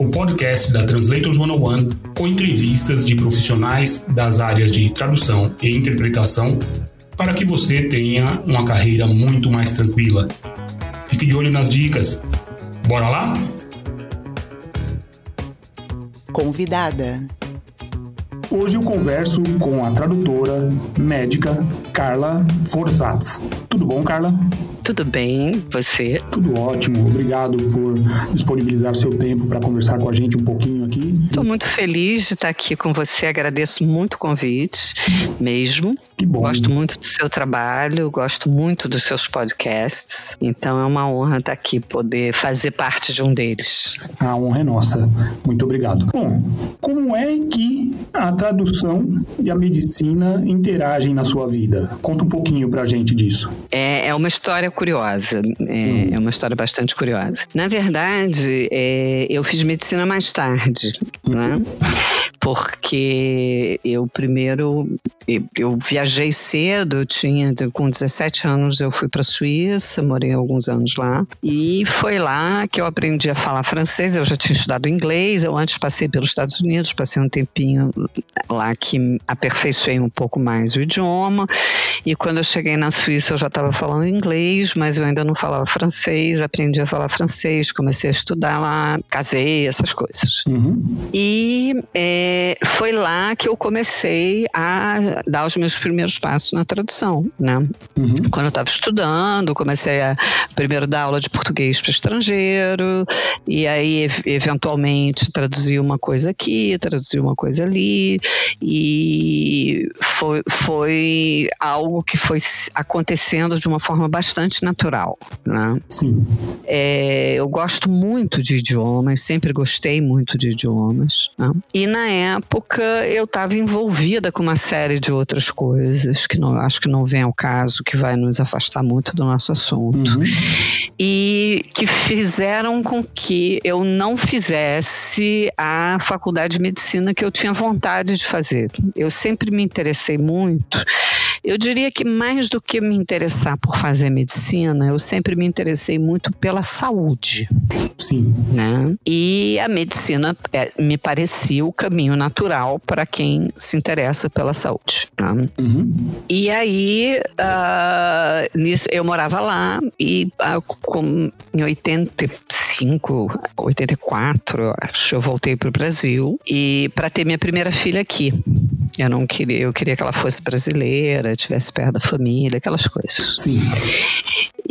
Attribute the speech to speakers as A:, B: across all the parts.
A: o podcast da Translators 101 com entrevistas de profissionais das áreas de tradução e interpretação para que você tenha uma carreira muito mais tranquila. Fique de olho nas dicas. Bora lá?
B: Convidada.
A: Hoje eu converso com a tradutora médica Carla Forzatz. Tudo bom, Carla?
C: Tudo bem, você?
A: Tudo ótimo. Obrigado por disponibilizar seu tempo para conversar com a gente um pouquinho aqui.
C: Estou muito feliz de estar aqui com você. Agradeço muito o convite, mesmo.
A: Que bom.
C: Gosto muito do seu trabalho, gosto muito dos seus podcasts. Então é uma honra estar aqui, poder fazer parte de um deles.
A: A honra é nossa. Muito obrigado. Bom, como é que a tradução e a medicina interagem na sua vida? Conta um pouquinho para a gente disso.
C: É, é uma história curiosa, é, é, uma história bastante curiosa. Na verdade, é, eu fiz medicina mais tarde, né? Porque eu primeiro eu, viajei cedo, eu tinha com 17 anos eu fui para a Suíça, morei alguns anos lá e foi lá que eu aprendi a falar francês. Eu já tinha estudado inglês, eu antes passei pelos Estados Unidos, passei um tempinho lá que aperfeiçoei um pouco mais o idioma e quando eu cheguei na Suíça eu já estava falando inglês inglês, mas eu ainda não falava francês, aprendi a falar francês, comecei a estudar lá, casei, essas coisas. Uhum. E é, foi lá que eu comecei a dar os meus primeiros passos na tradução, né? Uhum. Quando eu estava estudando, comecei a primeiro dar aula de português para estrangeiro, e aí eventualmente traduzir uma coisa aqui, traduzir uma coisa ali, e foi, foi algo que foi acontecendo de uma forma bastante bastante natural, né?
A: Sim.
C: É, eu gosto muito de idiomas, sempre gostei muito de idiomas. Né? E na época eu estava envolvida com uma série de outras coisas que não, acho que não vem ao caso, que vai nos afastar muito do nosso assunto. Uhum. E que fizeram com que eu não fizesse a faculdade de medicina que eu tinha vontade de fazer. Eu sempre me interessei muito. Eu diria que mais do que me interessar por fazer medicina, eu sempre me interessei muito pela saúde.
A: Sim.
C: Né? E a medicina é, me parecia o caminho natural para quem se interessa pela saúde. Né? Uhum. E aí, uh, nisso, eu morava lá e uh, com, em 85, 84, eu acho, eu voltei para o Brasil e para ter minha primeira filha aqui. Eu não queria, eu queria que ela fosse brasileira, tivesse perto da família, aquelas coisas.
A: Sim.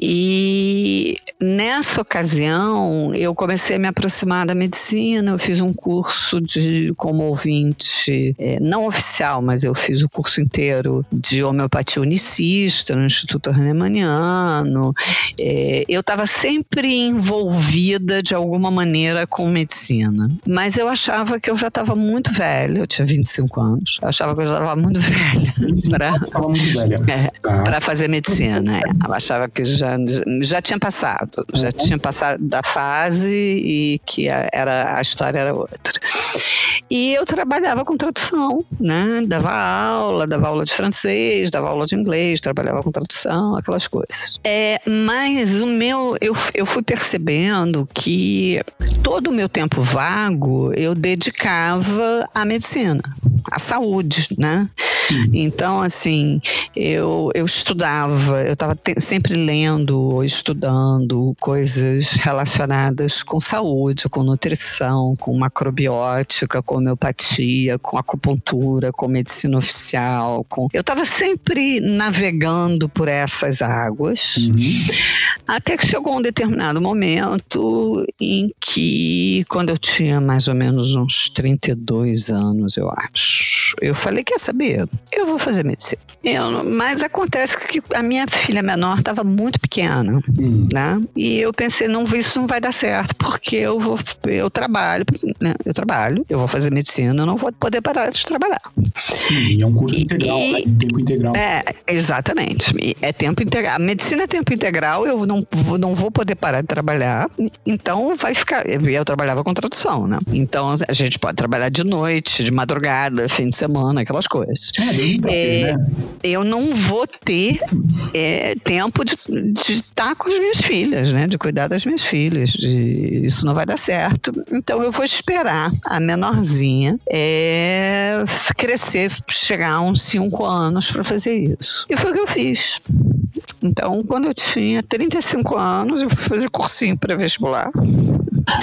C: E nessa ocasião eu comecei a me aproximar da medicina. Eu fiz um curso de como ouvinte, é, não oficial, mas eu fiz o curso inteiro de homeopatia unicista no Instituto Hahnemanniano. É, eu estava sempre envolvida de alguma maneira com medicina, mas eu achava que eu já estava muito velha. Eu tinha 25 anos. Eu achava que eu já estava muito velha para é, fazer medicina. É. Eu achava que já, já tinha passado, já tinha passado da fase e que a, era, a história era outra. E eu trabalhava com tradução, né? Dava aula, dava aula de francês, dava aula de inglês, trabalhava com tradução, aquelas coisas. É, mas o meu, eu, eu fui percebendo que todo o meu tempo vago eu dedicava à medicina, à saúde, né? Então, assim, eu, eu estudava, eu estava sempre lendo ou estudando coisas relacionadas com saúde, com nutrição, com macrobiótica, com homeopatia, com acupuntura, com medicina oficial. Com... Eu estava sempre navegando por essas águas, uhum. até que chegou um determinado momento em que, quando eu tinha mais ou menos uns 32 anos, eu acho, eu falei, quer saber? Eu vou fazer medicina. Eu, mas acontece que a minha filha menor estava muito pequena, hum. né? E eu pensei, não, isso não vai dar certo, porque eu vou, eu trabalho, né? Eu trabalho, eu vou fazer medicina, eu não vou poder parar de trabalhar.
A: Sim, é um curso integral, e, né? tempo integral.
C: É, exatamente. É tempo integral. A medicina é tempo integral, eu não, não vou poder parar de trabalhar, então vai ficar. Eu trabalhava com tradução, né? Então a gente pode trabalhar de noite, de madrugada, fim de semana, aquelas coisas. É, é, né? Eu não vou ter é, tempo de, de estar com as minhas filhas, né? De cuidar das minhas filhas. De, isso não vai dar certo. Então eu vou esperar a menorzinha é, crescer, chegar a uns 5 anos para fazer isso. E foi o que eu fiz. Então, quando eu tinha 35 anos, eu fui fazer cursinho pré-vestibular.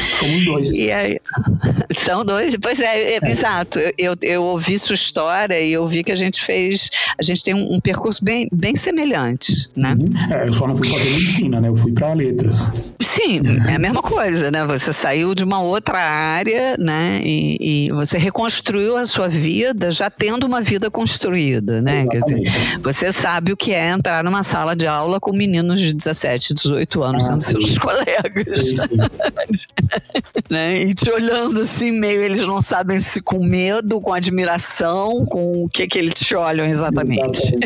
A: Somos dois.
C: E aí, são dois? Pois é, é, é. exato. Eu, eu, eu, ouvi sua história e eu vi que a gente fez. A gente tem um, um percurso bem, bem semelhante, né?
A: Uhum. É, eu só não fui fazer medicina, né? Eu fui para letras.
C: Sim, é a mesma coisa, né? Você saiu de uma outra área, né? E, e você reconstruiu a sua vida já tendo uma vida construída, né? Quer dizer, você sabe o que é entrar numa sala de aula com meninos de 17, 18 anos ah, sendo sim. seus colegas. Sim, sim. né? E te olhando assim, meio eles não sabem se com medo, com admiração, com o que que eles te olham exatamente.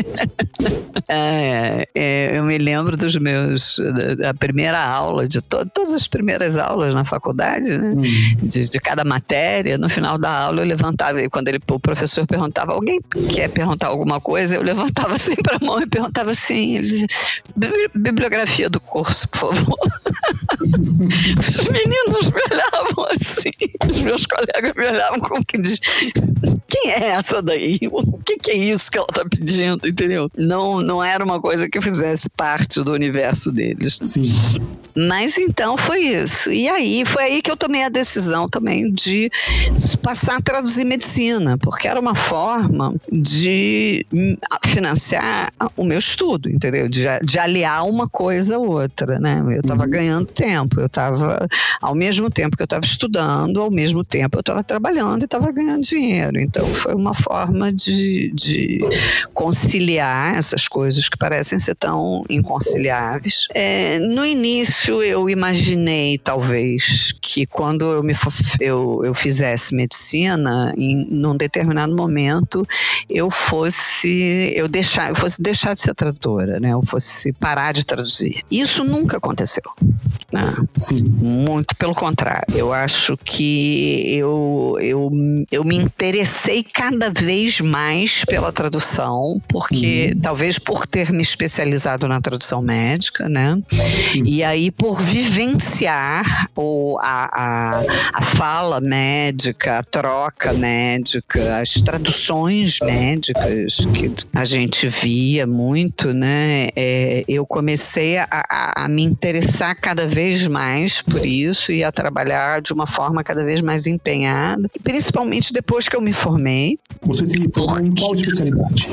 C: é, é, eu me lembro dos meus da, da primeira aula, de to, todas as primeiras aulas na faculdade, né? Hum. De, de, cada matéria, no final da aula eu levantava, e quando ele, o professor perguntava, alguém quer perguntar alguma coisa? Eu levantava sempre a mão e perguntava assim, ele dizia, bibliografia do curso, por favor. Os meninos me olhavam assim, os meus colegas me olhavam como que diz, quem é essa daí? O que, que é isso que ela está pedindo, entendeu? Não, não era uma coisa que fizesse parte do universo deles.
A: Sim.
C: Mas então foi isso. E aí, foi aí que eu tomei a decisão também de passar a traduzir medicina, porque era uma forma de financiar o meu estudo, entendeu? De, de aliar uma coisa a outra, né? Eu estava uhum. ganhando tempo, eu estava, ao mesmo tempo que eu estava estudando, ao mesmo tempo eu estava trabalhando e estava ganhando dinheiro. Então foi uma forma de, de conciliar essas coisas que parecem ser tão inconciliáveis. É, no início eu imaginei, talvez, que quando eu, me, eu, eu fizesse medicina, em num determinado momento, eu fosse eu deixar eu fosse deixar de ser tradutora, né? Eu fosse parar de traduzir. Isso nunca aconteceu. Né? Muito pelo contrário. Eu acho que eu, eu, eu me interessei cada vez mais pela tradução, porque uhum. talvez por ter me especializado na tradução médica, né? E aí por vivenciar o, a, a, a fala médica, a troca médica, as traduções médicas que a gente via muito, né? É, eu comecei a, a, a me interessar cada vez mais por isso e a trabalhar de uma forma cada vez mais empenhada, principalmente depois que eu me formei.
A: Você se formou em qual especialidade?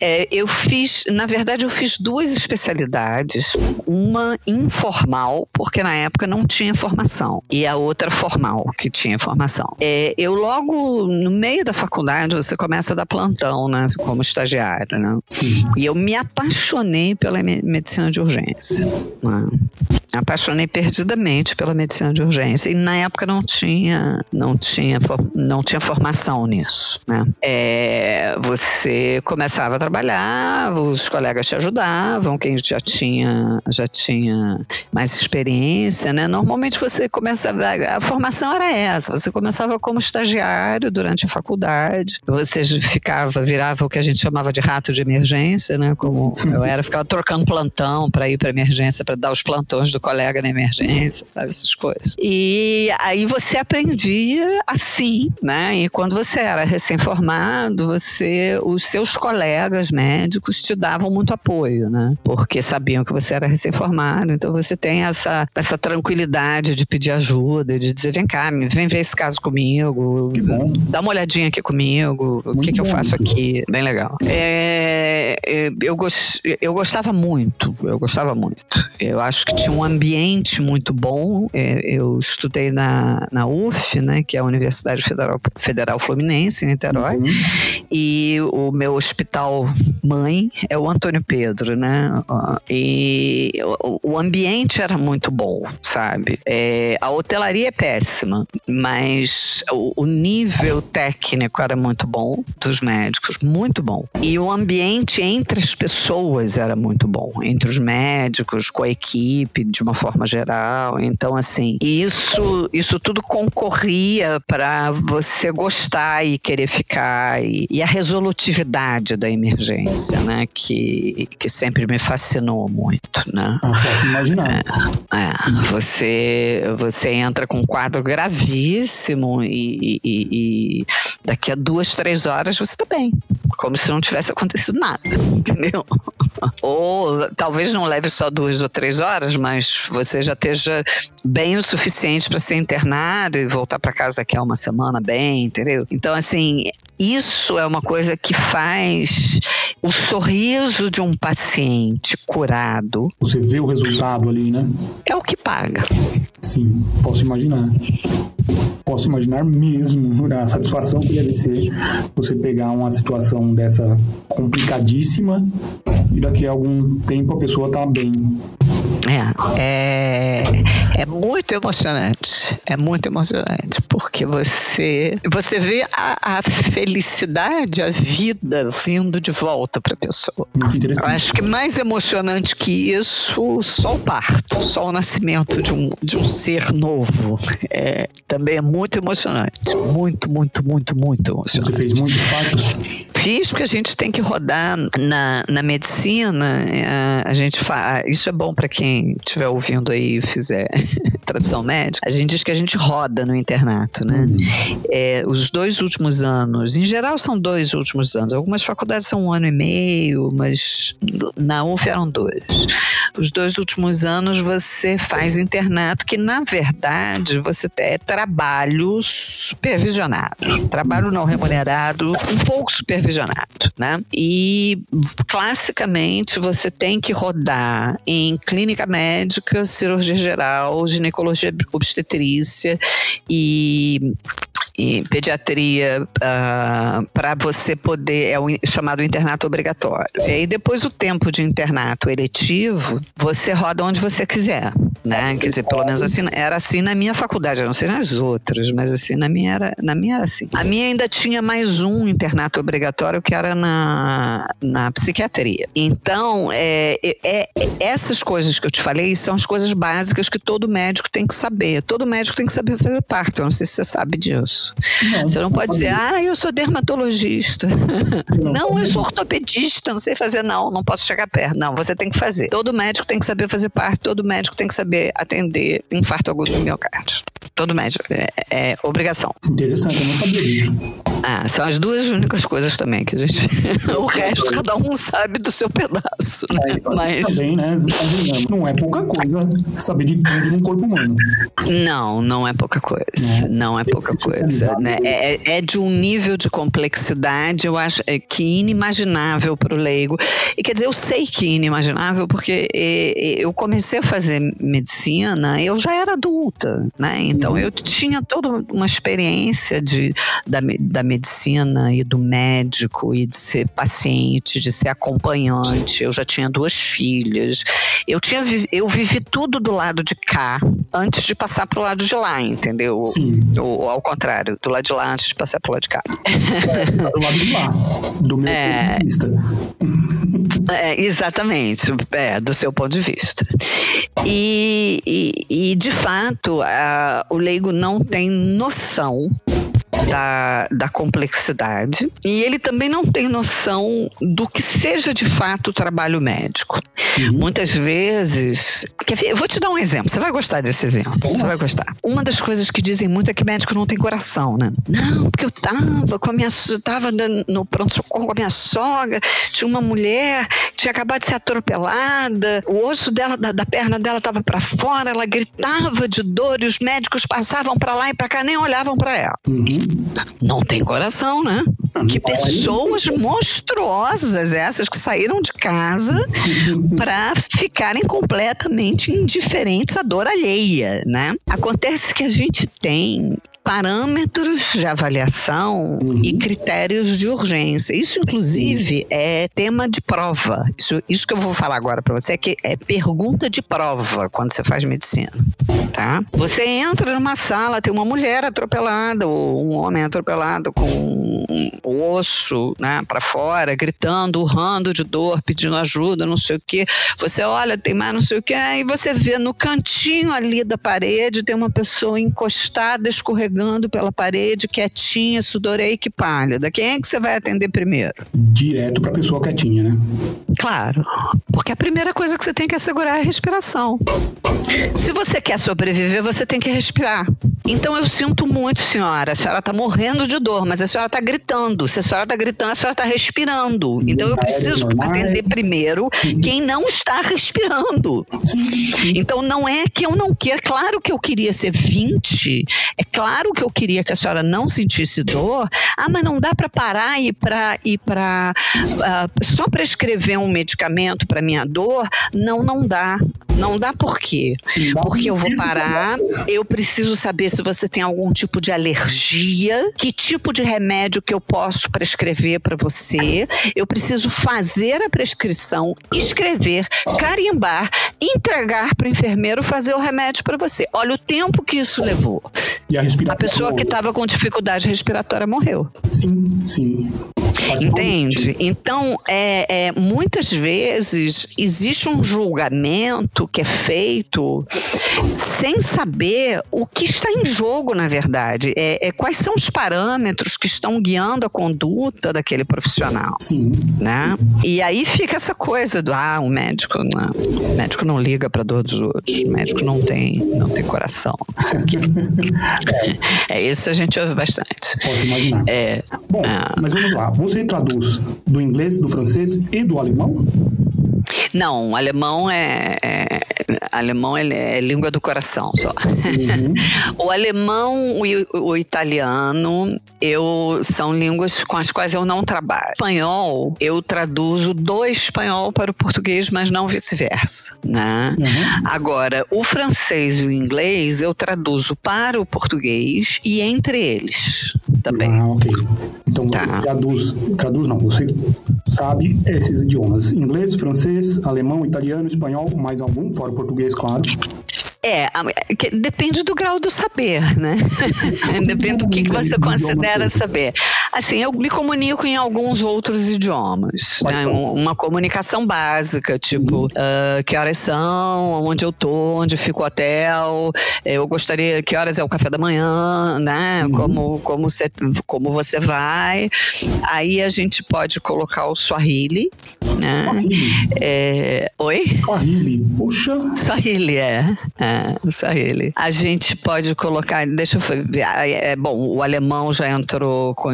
C: É, eu fiz, na verdade, eu fiz duas especialidades, uma informal, porque na época não tinha formação, e a outra formal, que tinha formação. É, eu logo no meio da faculdade você começa a dar plantão, né, como estagiário, né? Sim. E eu me apaixonei pela medicina de urgência. Né? Apaixonei perdidamente pela medicina de urgência e na época não tinha não tinha não tinha formação nisso né? É, você começava a trabalhar os colegas te ajudavam quem já tinha já tinha mais experiência né? Normalmente você começava a formação era essa você começava como estagiário durante a faculdade você ficava virava o que a gente chamava de rato de emergência né? Como eu era ficava trocando plantão para ir para emergência para dar os plantões do colega na emergência, sabe, essas coisas. E aí você aprendia assim, né? E quando você era recém-formado, você, os seus colegas médicos te davam muito apoio, né? Porque sabiam que você era recém-formado, então você tem essa, essa tranquilidade de pedir ajuda, de dizer, vem cá, vem ver esse caso comigo, dá uma olhadinha aqui comigo, o que, que eu faço aqui, bem legal. É, é eu, gost, eu gostava muito, eu gostava muito. Eu acho que tinha uma ambiente muito bom. É, eu estudei na, na UF, né, que é a Universidade Federal, Federal Fluminense, em Niterói, uhum. e o meu hospital mãe é o Antônio Pedro, né? E o, o ambiente era muito bom, sabe? É, a hotelaria é péssima, mas o, o nível técnico era muito bom dos médicos, muito bom. E o ambiente entre as pessoas era muito bom, entre os médicos, com a equipe, de uma forma geral. Então, assim, isso, isso tudo concorria para você gostar e querer ficar. E, e, a resolutividade da emergência, né? Que, que sempre me fascinou muito, né?
D: Ah, posso imaginar.
C: É, é, você, você entra com um quadro gravíssimo e, e, e daqui a duas, três horas você tá bem. Como se não tivesse acontecido nada, entendeu? Ou talvez não leve só duas ou três horas, mas você já esteja bem o suficiente para ser internado e voltar para casa daqui a uma semana bem, entendeu? Então, assim, isso é uma coisa que faz o sorriso de um paciente curado.
D: Você vê o resultado ali, né?
C: É o que paga.
D: Sim, posso imaginar. Posso imaginar mesmo a satisfação que deve ser você pegar uma situação dessa complicadíssima e daqui a algum tempo a pessoa tá bem.
C: É, é, é muito emocionante. É muito emocionante, porque você, você vê a, a felicidade, a vida vindo de volta para a pessoa. Eu acho que mais emocionante que isso, só o parto, só o nascimento de um, de um ser novo. É, também é muito emocionante. Muito, muito, muito, muito emocionante.
D: Você fez muitos partos?
C: Fiz porque a gente tem que rodar na, na medicina. A, a gente faz. Isso é bom para quem estiver ouvindo aí e fizer tradução médica. A gente diz que a gente roda no internato, né? Uhum. É, os dois últimos anos, em geral são dois últimos anos. Algumas faculdades são um ano e meio, mas na UF eram dois. Os dois últimos anos você faz internato, que na verdade você é trabalho supervisionado, trabalho não remunerado, um pouco supervisionado, né? E classicamente você tem que rodar em clínica médica, cirurgia geral, ginecologia obstetrícia e e pediatria uh, ah, para você poder é o chamado internato obrigatório. E depois o tempo de internato eletivo, você roda onde você quiser, né? Quer dizer, pelo menos assim era assim na minha faculdade, eu não sei nas outras, mas assim na minha era na minha era assim. A minha ainda tinha mais um internato obrigatório que era na, na psiquiatria. Então, é, é, é essas coisas que eu te falei são as coisas básicas que todo médico tem que saber. Todo médico tem que saber fazer parte. Eu não sei se você sabe disso isso. Não, você não, pode dizer, ah, eu sou dermatologista. Não, não eu sou ortopedista, não sei fazer, não, não posso chegar perto. Não, você tem que fazer. Todo médico tem que saber fazer parte, todo médico tem que saber atender infarto agudo do miocárdio. Todo médico. É, é obrigação.
D: Interessante, eu não sabia disso.
C: Ah, são as duas únicas coisas também que a gente. o resto, cada um sabe do seu pedaço. Né? Mas...
D: Também, né? Não é pouca coisa saber de tudo no corpo humano.
C: Não, não é pouca coisa. Não, não é pouca coisa. Né? É, é, de um nível de complexidade, eu acho, é, que inimaginável para o leigo. E quer dizer, eu sei que é inimaginável, porque eu comecei a fazer medicina, eu já era adulta, né? Então uhum. eu tinha toda uma experiência de, da, da medicina e do médico e de ser paciente, de ser acompanhante. Eu já tinha duas filhas. Eu tinha eu vivi tudo do lado de cá antes de passar para o lado de lá, entendeu?
D: Sim.
C: Ou, ao contrário, do lado de lá antes de passar para o lado de cá.
D: É, do lado de lá, do meu é, ponto de vista.
C: É, exatamente, é, do seu ponto de vista. E, e, e de fato, a, o leigo não tem noção da, da complexidade e ele também não tem noção do que seja de fato o trabalho médico. Uhum. Muitas vezes. Eu vou te dar um exemplo, você vai gostar desse exemplo. Você vai gostar. Uma das coisas que dizem muito é que médico não tem coração, né? Não, porque eu tava com a minha. tava no pronto-socorro com a minha sogra, tinha uma mulher, tinha acabado de ser atropelada, o osso dela, da, da perna dela tava para fora, ela gritava de dor e os médicos passavam para lá e para cá, nem olhavam para ela.
D: Uhum.
C: Não tem coração, né? Que pessoas monstruosas essas que saíram de casa para ficarem completamente indiferentes à dor alheia, né? Acontece que a gente tem parâmetros de avaliação e critérios de urgência. Isso, inclusive, é tema de prova. Isso, isso que eu vou falar agora para você é que é pergunta de prova quando você faz medicina, tá? Você entra numa sala, tem uma mulher atropelada ou um homem atropelado com um osso, né, para fora, gritando, urrando de dor, pedindo ajuda, não sei o quê. Você olha, tem mais não sei o quê, aí você vê no cantinho ali da parede tem uma pessoa encostada, escorregando pela parede, quietinha, sudoreica e pálida. Quem é que você vai atender primeiro?
D: Direto pra pessoa quietinha, né?
C: Claro, porque a primeira coisa que você tem que assegurar é a respiração. Se você quer sobreviver, você tem que respirar. Então eu sinto muito, senhora. A senhora está morrendo de dor, mas a senhora está gritando. Se a senhora está gritando, a senhora está respirando. Então eu preciso atender primeiro quem não está respirando. Então não é que eu não quero. Claro que eu queria ser 20. É claro que eu queria que a senhora não sentisse dor. Ah, mas não dá para parar e para ir para só prescrever um medicamento para minha dor? Não, não dá. Não dá por quê? Porque eu vou parar, eu preciso saber se você tem algum tipo de alergia, que tipo de remédio que eu posso prescrever para você. Eu preciso fazer a prescrição, escrever, carimbar, entregar para o enfermeiro fazer o remédio para você. Olha o tempo que isso levou.
D: E a.
C: A pessoa que estava com dificuldade respiratória morreu.
D: Sim, sim.
C: Entende? Então, é, é, muitas vezes existe um julgamento que é feito sem saber o que está em jogo, na verdade. É, é quais são os parâmetros que estão guiando a conduta daquele profissional.
D: Sim.
C: Né? E aí fica essa coisa do ah, o médico não, o médico não liga para dor dos outros, o médico não tem, não tem coração. quê. é isso a gente ouve bastante.
D: Pode imaginar.
C: É,
D: Bom,
C: ah.
D: mas vamos lá. Você traduz do inglês, do francês e do alemão?
C: Não, o alemão é, é- alemão ele é língua do coração só.
D: Uhum.
C: o alemão e o, o italiano eu são línguas com as quais eu não trabalho. Espanhol eu traduzo do espanhol para o português, mas não vice-versa, né?
D: Uhum.
C: Agora, o francês e o inglês eu traduzo para o português e entre eles também.
D: Ah, ok. Então
C: Tá.
D: você traduz, traduz não, você sabe esses idiomas: inglês, francês, alemão, italiano, espanhol, mais algum, fora o português, claro.
C: É, depende do grau do saber, né? depende do que, que você considera saber. Assim, eu me comunico em alguns outros idiomas, né? Um- Uma comunicação básica, tipo, ah, que horas são, onde eu tô, onde fica o hotel, eu gostaria, que horas é o café da manhã, né? Como, como, você, como você vai. Aí a gente pode colocar o Swahili, né?
D: Swahili.
C: É, oi?
D: Swahili. Poxa,
C: Swahili, é. É, o Swahili. A gente pode colocar, deixa eu ver, ah, é, bom, o alemão já entrou com-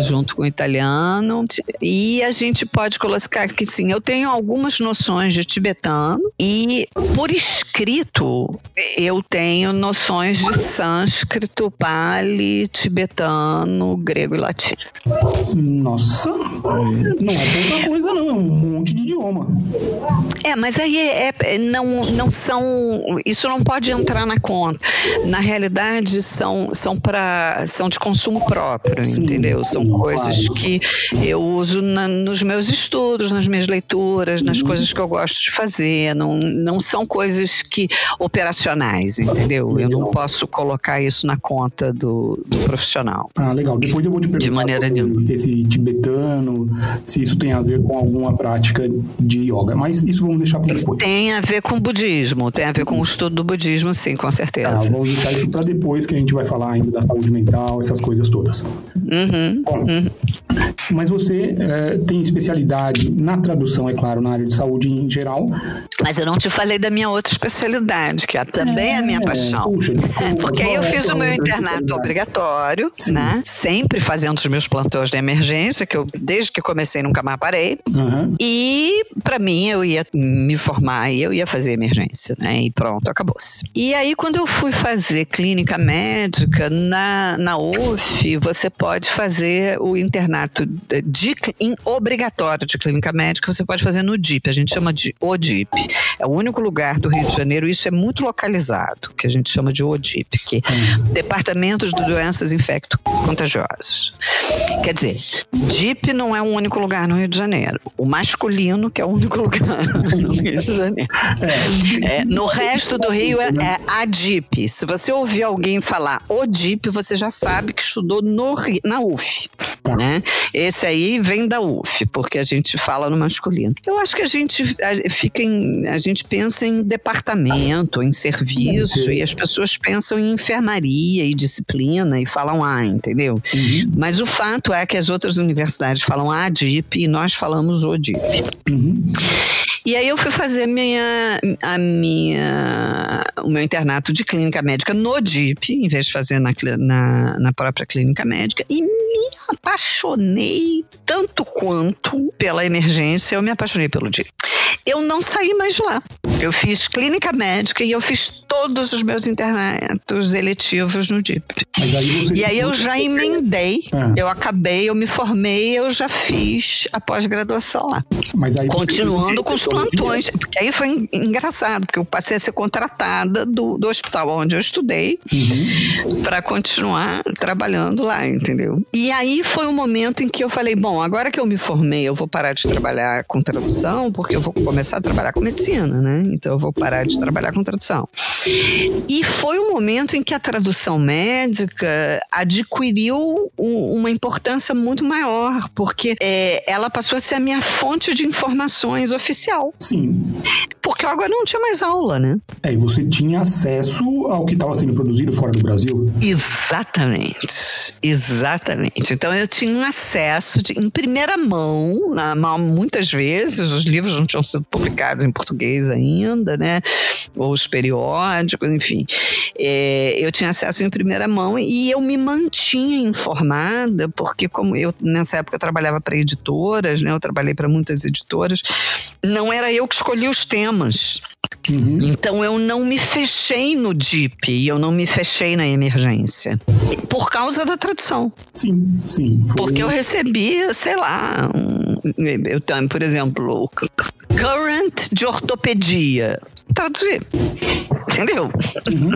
C: junto com o italiano, e a gente pode colocar que sim, eu tenho algumas noções de tibetano, e por escrito eu tenho noções de sânscrito, pali, tibetano, grego e latino.
D: nossa. Não é pouca coisa, não. É um monte de idioma.
C: É, mas aí é, é- não, não são. Isso não pode entrar na conta. Na realidade, são, são, pra, são de consumo próprio,
D: Sim,
C: entendeu? São
D: sim,
C: coisas
D: claro.
C: que eu uso na- nos meus estudos, nas minhas leituras, nas coisas que eu gosto de fazer. Não, não são coisas que operacionais, entendeu? Eu não posso colocar isso na conta do, do profissional.
D: Ah, legal. Depois eu vou te perguntar
C: maneira
D: sobre
C: nenhuma.
D: esse tibetano, se isso tem a ver com alguma prática de yoga. Mas isso vamos deixar para depois.
C: Tem a ver com budismo, tem a ver com o estudo do budismo, sim, com certeza.
D: Tá, vamos deixar isso para depois, que a gente vai falar ainda da saúde mental, essas coisas todas.
C: Uhum. Uhum. uhum.
D: Mas você é, tem especialidade na tradução, é claro, na área de saúde em geral.
C: Mas eu não te falei da minha outra especialidade, que é também é, a minha paixão. Puxa, é, porque aí eu fiz o meu internato obrigatório, Sim. né? Sempre fazendo os meus plantões de emergência, que eu desde que comecei nunca mais parei. Uhum. E para mim eu ia me formar e eu ia fazer emergência, né? E pronto, E aí quando eu fui fazer clínica médica na, na UF, você pode fazer o internato de, em, obrigatório de clínica médica, você pode fazer no DIP, a gente chama de ODIP. É o único lugar do Rio de Janeiro, isso é muito localizado, que a gente chama de ODIP, que é Departamentos de Doenças Infecto-Contagiosas. Quer dizer, DIP não é um único lugar no Rio de Janeiro. O masculino, que é o único lugar no Rio de Janeiro. É, no resto do Rio é, é a DIP. Se você ouvir alguém falar ODIP, você já sabe que estudou no, na UF. Tá. Né? Esse aí vem da UF, porque a gente fala no masculino. Eu acho que a gente fica em, a gente pensa em departamento, em serviço, e as pessoas pensam em enfermaria e disciplina e falam ah, entendeu? Uhum. Mas o fato é que as outras universidades falam ADIP e nós falamos ODIP. Uhum. E aí eu fui fazer minha, a minha, o meu internato de clínica médica no DIP, em vez de fazer na, na, na própria clínica médica, e me apaixonei tanto quanto pela emergência, eu me apaixonei pelo DIP. Eu não saí mais de lá. Eu fiz clínica médica e eu fiz todos os meus internatos eletivos no DIP. Aí e aí eu já emendei, ah. eu acabei, eu me formei, eu já fiz a pós-graduação lá. Continuando com os plantões, porque aí foi engraçado, porque eu passei a ser contratada do, do hospital onde eu estudei uhum. para continuar trabalhando lá, entendeu? E aí foi um momento em que eu falei, bom, agora que eu me formei, eu vou parar de trabalhar com tradução, porque eu vou começar a trabalhar com medicina, né? Então eu vou parar de trabalhar com tradução. E foi um momento em que a tradução médica adquiriu um, uma importância muito maior, porque é, ela passou a ser a minha fonte de informações oficial.
D: Sim.
C: Porque eu agora não tinha mais aula, né?
D: É, e você tinha acesso ao que estava sendo produzido fora do Brasil?
C: Exatamente. Exatamente. Então eu tinha um acesso de, em primeira mão, na, muitas vezes, os livros não tinham sido publicados em português ainda, né? Ou os periódicos, enfim. É, eu tinha acesso em primeira mão e eu me mantinha informada, porque como eu, nessa época, eu trabalhava para editoras, né? Eu trabalhei para muitas editoras. Não era eu que escolhi os temas. Uhum. Então eu não me fechei no DIP e eu não me fechei na emergência. Por causa da tradução.
D: Sim, sim.
C: Foi... Porque eu recebia, sei lá, um, eu, por exemplo, current de ortopedia. Traduzir. Entendeu? Uhum.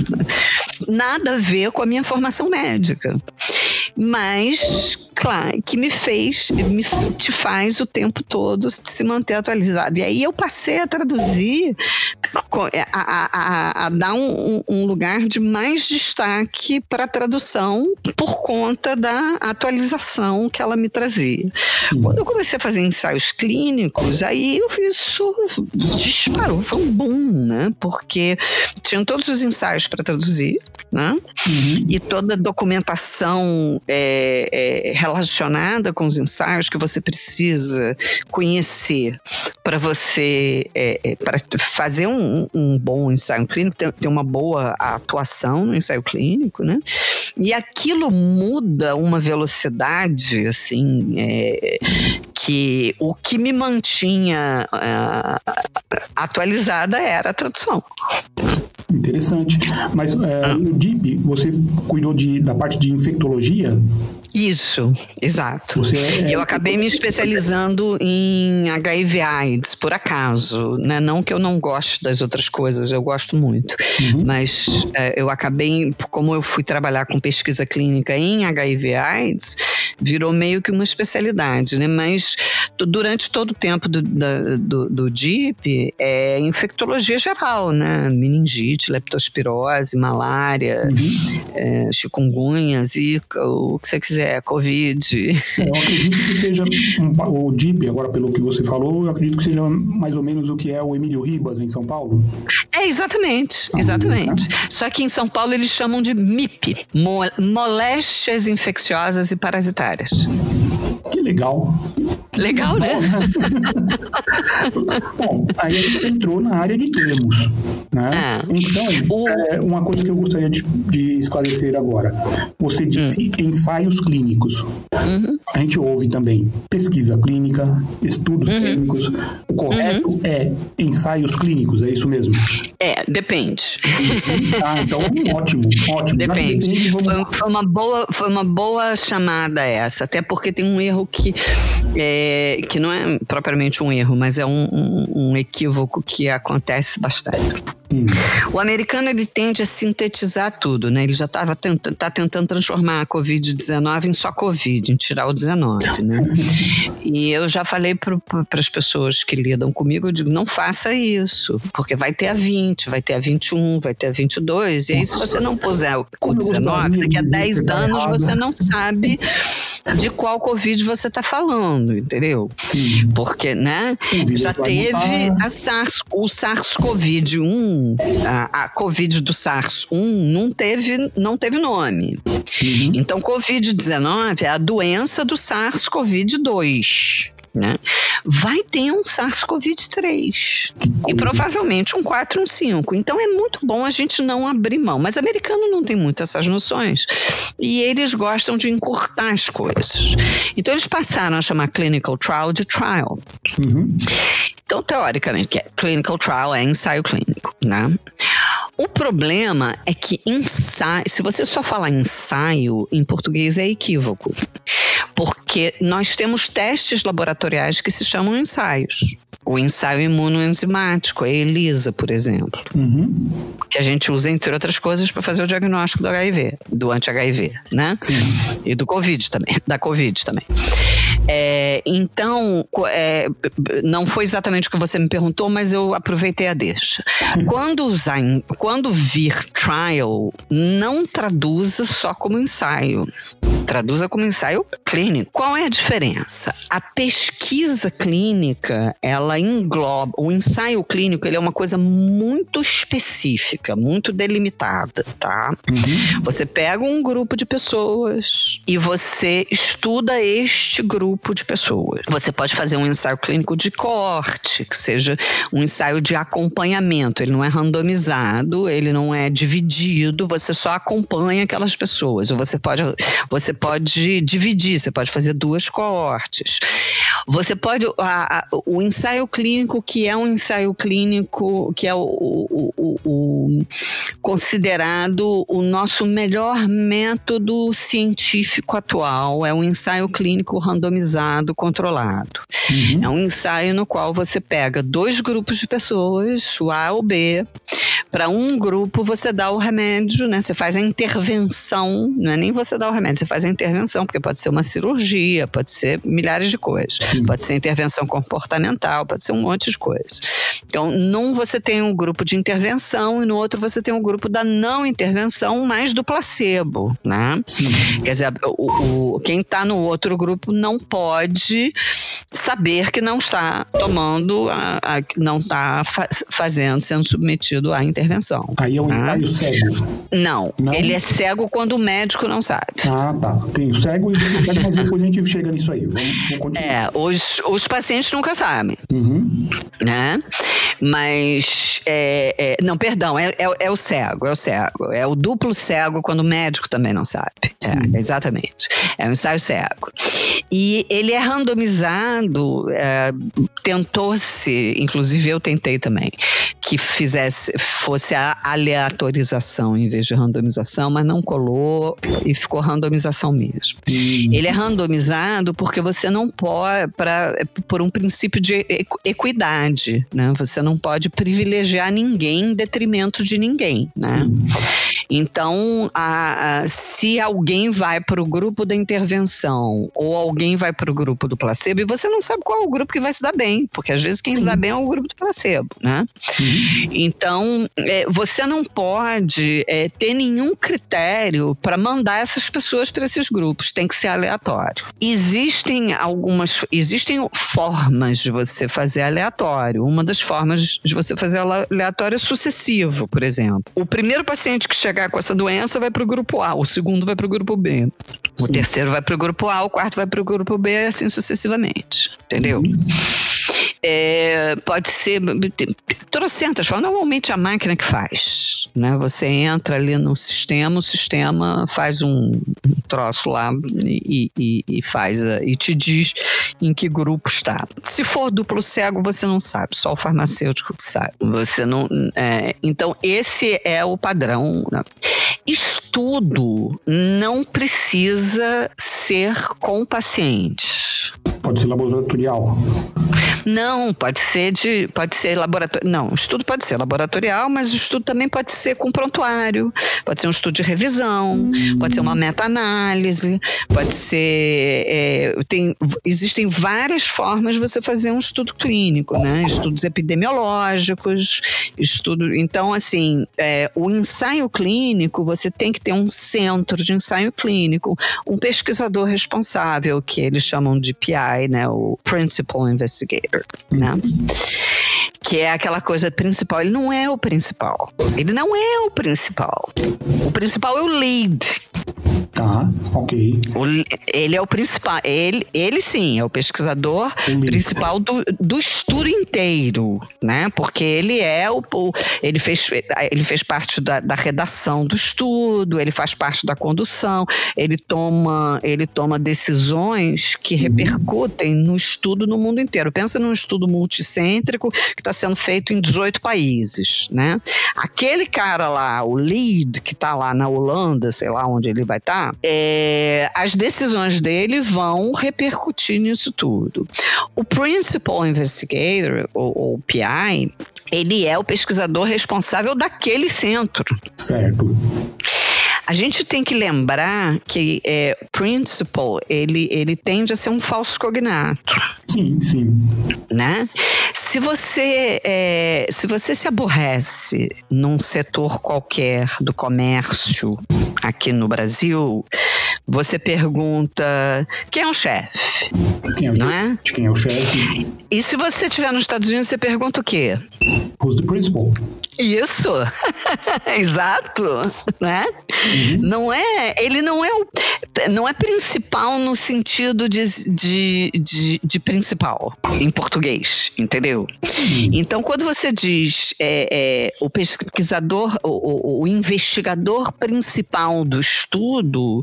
C: Nada a ver com a minha formação médica. Mas, claro, que me fez, me, te faz o tempo todo se manter atualizado. E aí eu passei a traduzir, a, a, a, a dar um, um, lugar de mais destaque para a tradução por conta da atualização que ela me trazia. Quando eu comecei a fazer ensaios clínicos, aí eu isso disparou, foi um boom, né? Porque tinham todos os ensaios para traduzir, né? Uhum. E toda a documentação é, é, relacionada com os ensaios que você precisa conhecer para você é, é para fazer um, um, bom ensaio clínico, ter, ter, uma boa atuação no ensaio clínico, né? E aquilo muda uma velocidade assim é, que o que me mantinha uh, atualizada era a tradução.
D: Interessante. Mas é, no DIP, você cuidou de, da parte de infectologia?
C: Isso, exato. É, eu acabei me especializando em HIV AIDS, por acaso. Né? Não que eu não goste das outras coisas, eu gosto muito. Uhum. Mas é, eu acabei, como eu fui trabalhar com pesquisa clínica em HIV AIDS, virou meio que uma especialidade, né? Mas durante todo o tempo do, do, do DIP, é infectologia geral, né? Meningite, leptospirose, malária, uhum. é, chikungunya, zika, o que você quiser é, Covid.
D: É, eu acredito que seja um, o DIP, agora pelo que você falou, eu acredito que seja mais ou menos o que é o Emílio Ribas em São Paulo.
C: É, exatamente, ah, exatamente. Só que em São Paulo eles chamam de MIP, moléstias infecciosas e parasitárias.
D: Que legal.
C: Legal, né?
D: Bom, aí a gente entrou na área de termos. Né?
C: É.
D: Então,
C: O-
D: é, uma coisa que eu gostaria de, de esclarecer agora. Você disse
C: Hum.
D: ensaios clínicos.
C: Uhum.
D: A gente ouve também pesquisa clínica, estudos
C: Uhum.
D: clínicos. O correto é ensaios clínicos, é isso mesmo?
C: É, depende.
D: Ah, então ótimo, ótimo.
C: Depende.
D: vamos
C: Foi, foi uma boa, foi uma boa chamada essa, até porque tem um erro que, é, que não é propriamente um erro, mas é um, um- um equívoco que acontece bastante.
D: Hum,
C: O americano ele tende a sintetizar tudo, né? Ele já estava tentando, tá tentando transformar a Covid-19 em só Covid, em tirar o 19, né? E eu já falei para as pessoas que lidam comigo, eu digo, não faça isso, porque vai ter a 20, vai ter a 21, vai ter a 22, e aí se você não puser o, o
D: Como eu
C: 19,
D: gostaria
C: daqui a
D: de
C: 10
D: pegar
C: anos você não sabe de qual Covid você está falando, entendeu?
D: sim.
C: Porque, né, já teve a SARS, o SARS-CoV-1, a, a Covid do SARS-1 não teve, não teve nome.
D: Uhum.
C: Então, Covid-19 é a doença do SARS-CoV-2. Né? Vai ter um SARS-CoV-3 e provavelmente um 4 e um 5. Então é muito bom a gente não abrir mão. Mas americano não tem muito essas noções e eles gostam de encurtar as coisas. Então eles passaram a chamar clinical trial de trial.
D: Uhum.
C: Então, teoricamente, que é clinical trial é ensaio clínico, né? O problema é que ensaio, se você só falar ensaio, em português é equívoco. Porque nós temos testes laboratoriais que se chamam ensaios. O ensaio imunoenzimático, a ELISA, por exemplo,
D: Uhum.
C: que a gente usa, entre outras coisas, para fazer o diagnóstico do HIV, do anti-HIV, né?
D: Sim.
C: E do Covid também, da Covid também. É, então, é, não foi exatamente o que você me perguntou, mas eu aproveitei a deixa. Quando, usar, quando vir trial, não traduza só como ensaio. Traduza como ensaio clínico. Qual é a diferença? A pesquisa clínica, ela engloba. O ensaio clínico, ele é uma coisa muito específica, muito delimitada, tá?
D: Uhum.
C: Você pega um grupo de pessoas e você estuda este grupo de pessoas. Você pode fazer um ensaio clínico de coorte, que seja um ensaio de acompanhamento. Ele não é randomizado, ele não é dividido, você só acompanha aquelas pessoas. Ou você pode, você pode dividir, você pode fazer duas coortes. Você pode. a- a- o ensaio clínico, que é um ensaio clínico, que é o- o- o- o considerado o nosso melhor método científico atual. É um ensaio clínico randomizado, controlado.
D: Uhum.
C: É um ensaio no qual você pega dois grupos de pessoas, o A ou o B. Para um grupo você dá o remédio, né? Você faz a intervenção, não é nem você dá o remédio, você faz a intervenção, porque pode ser uma cirurgia, pode ser milhares de coisas. Pode ser intervenção comportamental, pode ser um monte de coisas. Então, num você tem um grupo de intervenção e no outro você tem um grupo da não intervenção, mais do placebo, né?
D: Sim.
C: Quer dizer, o, o- quem está no outro grupo não pode saber que não está tomando, a, a- não está fa- fazendo, sendo submetido à intervenção.
D: Aí é um
C: Ah.
D: ensaio cego.
C: Não,
D: Não?
C: ele é cego quando o médico não sabe.
D: Ah, tá. Tem o cego e o cego, mas depois a gente chega nisso aí. Vamos, vamos continuar.
C: É, os, os pacientes nunca sabem,
D: Uhum.
C: né? Mas, é, é, não, perdão, é, é, é o cego, é o cego. É o duplo cego quando o médico também não sabe. É, exatamente. É um ensaio cego. E ele é randomizado, é, tentou-se, inclusive eu tentei também, que fizesse, fosse a aleatorização em vez de randomização, mas não colou e ficou randomização mesmo.
D: Hum.
C: Ele é randomizado porque você não pode, pra, por um princípio de equ- equidade, né? Você não pode privilegiar ninguém em detrimento de ninguém, né? Então, a- a- se alguém vai para o grupo da intervenção ou alguém vai para o grupo do placebo, e você não sabe qual é o grupo que vai se dar bem, porque às vezes quem se dá bem é o grupo do placebo, né? Então, é, você não pode é, ter nenhum critério para mandar essas pessoas para esses grupos, tem que ser aleatório. Existem algumas, existem formas de você fazer aleatório. Uma das formas de você fazer aleatório é sucessivo, por exemplo. O primeiro paciente que chegar com essa doença vai para o grupo A, o segundo vai para o grupo B. O terceiro vai para o grupo A, o quarto vai para o grupo B, assim sucessivamente. Entendeu? Uhum. É, pode ser trocentas formas. Normalmente a máquina que faz. Né? Você entra ali no sistema, o sistema faz um troço lá e, e, e faz e te diz em que grupo está. Se for duplo cego, você não sabe, só o farmacêutico que sabe. Você não. É, então, esse é o padrão. Né? Estudo não precisa ser com pacientes.
D: Pode ser laboratorial.
C: Não, pode ser de, pode ser laboratório. Não, o estudo pode ser laboratorial, mas o estudo também pode ser com prontuário, pode ser um estudo de revisão, pode ser uma meta-análise, pode ser. É, tem, existem várias formas de você fazer um estudo clínico, né? Estudos epidemiológicos, estudo. Então, assim, é, o ensaio clínico, você tem que ter um centro de ensaio clínico, um pesquisador responsável, que eles chamam de PI, né? O Principal Investigator, né? que é aquela coisa principal. Ele não é o principal. Ele não é o principal. O principal é o lead.
D: Tá, ok.
C: Ele é o principal. Ele, ele sim, é o pesquisador principal do, do estudo inteiro, né? Porque ele é o, o ele fez ele fez parte da, da, redação do estudo, ele faz parte da condução, ele toma ele toma decisões que uhum. repercutem no estudo no mundo inteiro. Pensa num estudo multicêntrico que está sendo feito em 18 países, né? Aquele cara lá, o lead que está lá na Holanda, sei lá onde ele vai estar, tá, é, as decisões dele vão repercutir nisso tudo. O Principal Investigator, ou, ou PI, ele é o pesquisador responsável daquele centro.
D: Certo.
C: A gente tem que lembrar que é, principal, ele, ele tende a ser um falso cognato.
D: Sim, sim.
C: Né? Se você, é, se você se aborrece num setor qualquer do comércio aqui no Brasil, você pergunta quem é o chefe?
D: Quem é o, não é? quem é o chefe?
C: E se você estiver nos Estados Unidos, você pergunta o quê?
D: Who's the principal?
C: Isso, exato, né? Uhum. Não é, ele não é o, não é principal no sentido de, de, de, de principal em português, entendeu? Uhum. Então, quando você diz é, é, o pesquisador, o, o, o investigador principal do estudo,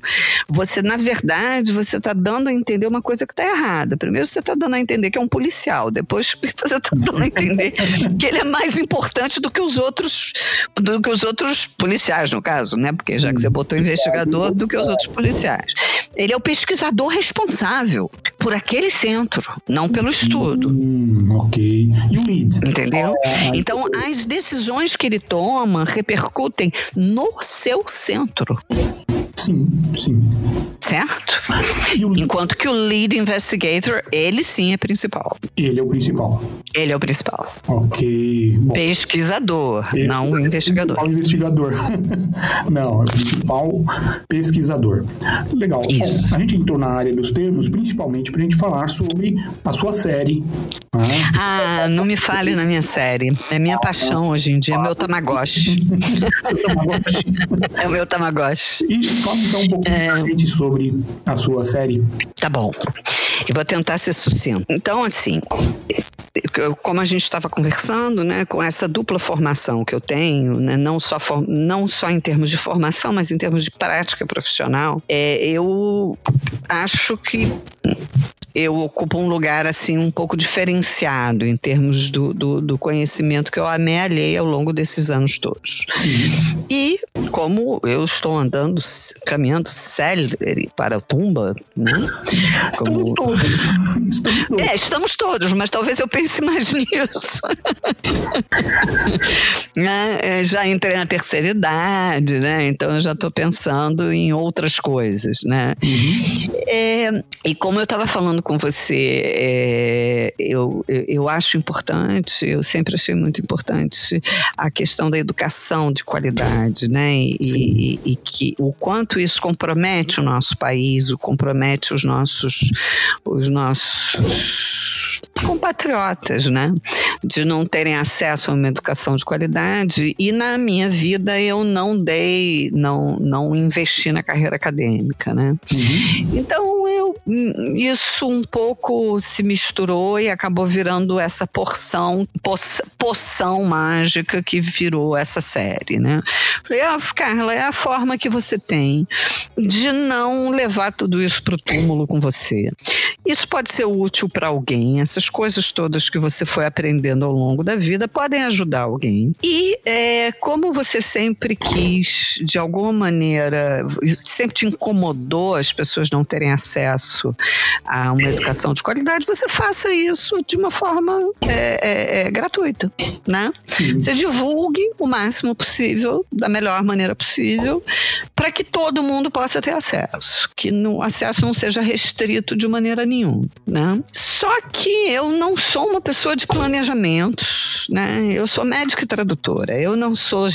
C: você na verdade você está dando a entender uma coisa que está errada. Primeiro você está dando a entender que é um policial, depois você está dando a entender que ele é mais importante do que os outros, do que os outros policiais, no caso, né? Porque já que você botou investigador, do que os outros policiais. Ele é o pesquisador responsável por aquele centro, não pelo estudo.
D: Hum, ok. E o lead?
C: Entendeu? Então, as decisões que ele toma repercutem no seu centro.
D: Sim, sim.
C: Certo? Enquanto que o lead investigator, ele sim é principal.
D: Ele é o principal.
C: Ele é o principal.
D: Ok.
C: Bom. Pesquisador, Esse não o investigador.
D: Principal investigador. não, é o principal pesquisador. Legal. Isso. Bom, a gente entrou na área dos termos, principalmente para a gente falar sobre a sua série.
C: Né? Ah, não me fale na minha série. É minha paixão hoje em dia, é meu Tamagotchi. é o meu Tamagotchi.
D: E Fala então um pouquinho é... gente sobre a sua série.
C: Tá bom. Eu vou tentar ser sucinto. Então, assim, como a gente estava conversando, né, com essa dupla formação que eu tenho, né, não, só for, não só em termos de formação, mas em termos de prática profissional, é, eu acho que eu ocupo um lugar assim um pouco diferenciado em termos do, do, do conhecimento que eu amealhei ao longo desses anos todos. E como eu estou andando, caminhando célere para a tumba, né?
D: Como... Estamos todos.
C: Estamos todos. É, estamos todos, mas talvez eu pense mais nisso. né? Já entrei na terceira idade, né? Então eu já estou pensando em outras coisas, né? Uhum. É, e como eu estava falando com você, é, eu, eu acho importante, eu sempre achei muito importante a questão da educação de qualidade, né? E, e, e, que o quanto isso compromete o nosso país, o compromete os nossos, os nossos compatriotas, né? De não terem acesso a uma educação de qualidade. E na minha vida eu não dei, não, não investi na carreira acadêmica, né? Uhum. Então eu isso um pouco se misturou e acabou virando essa porção, poção mágica que virou essa série, né? Falei, ah, Carla, é a forma que você tem de não levar tudo isso para o túmulo com você. Isso pode ser útil para alguém, essas coisas todas que você foi aprendendo ao longo da vida podem ajudar alguém. E é, como você sempre quis, de alguma maneira, sempre te incomodou as pessoas não terem acesso a uma educação de qualidade, você faça isso de uma forma é, é, é gratuita, né? Sim. Você divulgue o máximo possível, da melhor maneira possível, para que todo mundo possa ter acesso, que o acesso não seja restrito de maneira nenhuma, né? Só que eu não sou uma pessoa de planejamentos, né? Eu sou médica e tradutora, eu não sou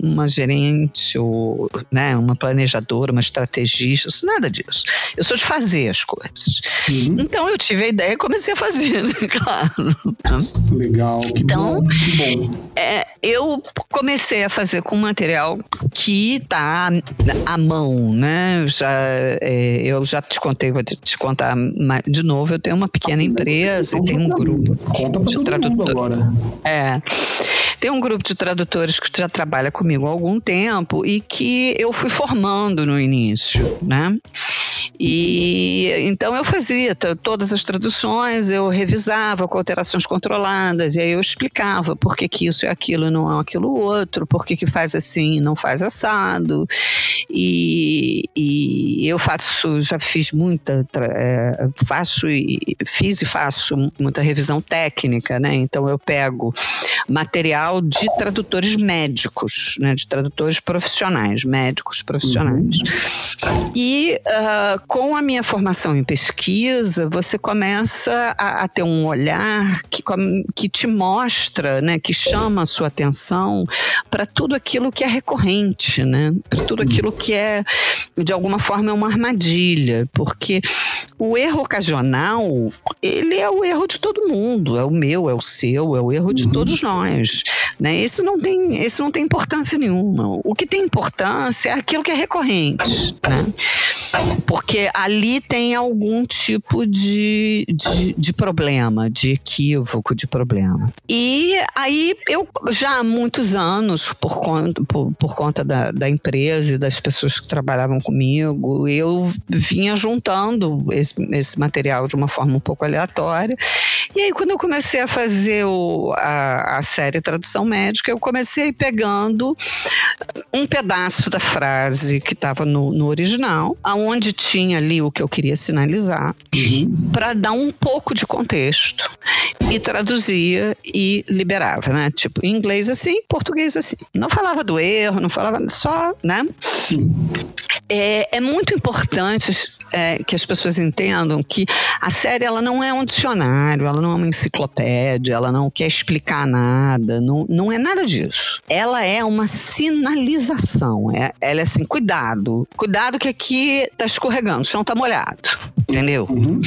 C: uma gerente ou né, uma planejadora, uma estrategista, nada disso. Eu sou de fazer as coisas. Uhum. Então eu tive a ideia e comecei a fazer, né? claro.
D: Legal, que
C: então,
D: bom. Que bom.
C: É, eu comecei a fazer com material que está à mão, né? Já, é, eu já te contei, vou te contar de novo. Eu tenho uma pequena empresa e tenho um grupo
D: Conta de tradutores.
C: É. Tem um grupo de tradutores que já trabalha comigo há algum tempo e que eu fui formando no início, né? E então eu fazia todas as traduções, eu revisava com alterações controladas, e aí eu explicava por que, que isso é aquilo e não é aquilo outro, por que, que faz assim e não faz assado. E, e eu faço, já fiz muita, é, faço e fiz e faço muita revisão técnica, né? Então eu pego material de tradutores médicos, né? De tradutores profissionais, médicos profissionais. Uhum. E uh, com a minha formação em pesquisa, você começa a, a ter um olhar que, que te mostra, né, que chama a sua atenção para tudo aquilo que é recorrente, né, para tudo aquilo que é, de alguma forma, é uma armadilha, porque o erro ocasional, ele é o erro de todo mundo, é o meu, é o seu, é o erro de uhum. todos nós, né? Isso não tem, isso não tem importância nenhuma. O que tem importância é aquilo que é recorrente, né? Porque ali tem algum tipo de, de, de problema, de equívoco, de problema. E aí eu já há muitos anos, por conta, por, por conta da, da empresa e das pessoas que trabalhavam comigo, eu vinha juntando esse, esse material de uma forma um pouco aleatória. E aí, quando eu comecei a fazer o, a, a série Tradução Médica, eu comecei pegando um pedaço da frase que estava no, no, original, aonde tinha ali o que eu queria sinalizar, uhum. para dar um pouco de contexto e traduzia e liberava, né? Tipo, em inglês assim, português assim. Não falava do erro, não falava só, né? É, é muito importante é, que as pessoas entendam que a série ela não é um dicionário, ela não é uma enciclopédia, ela não quer explicar nada, não, não é nada disso. Ela é uma sinalização. É, ela é assim, cuidado, cuidado que aqui tá escorregando, o chão tá molhado, entendeu? Uhum.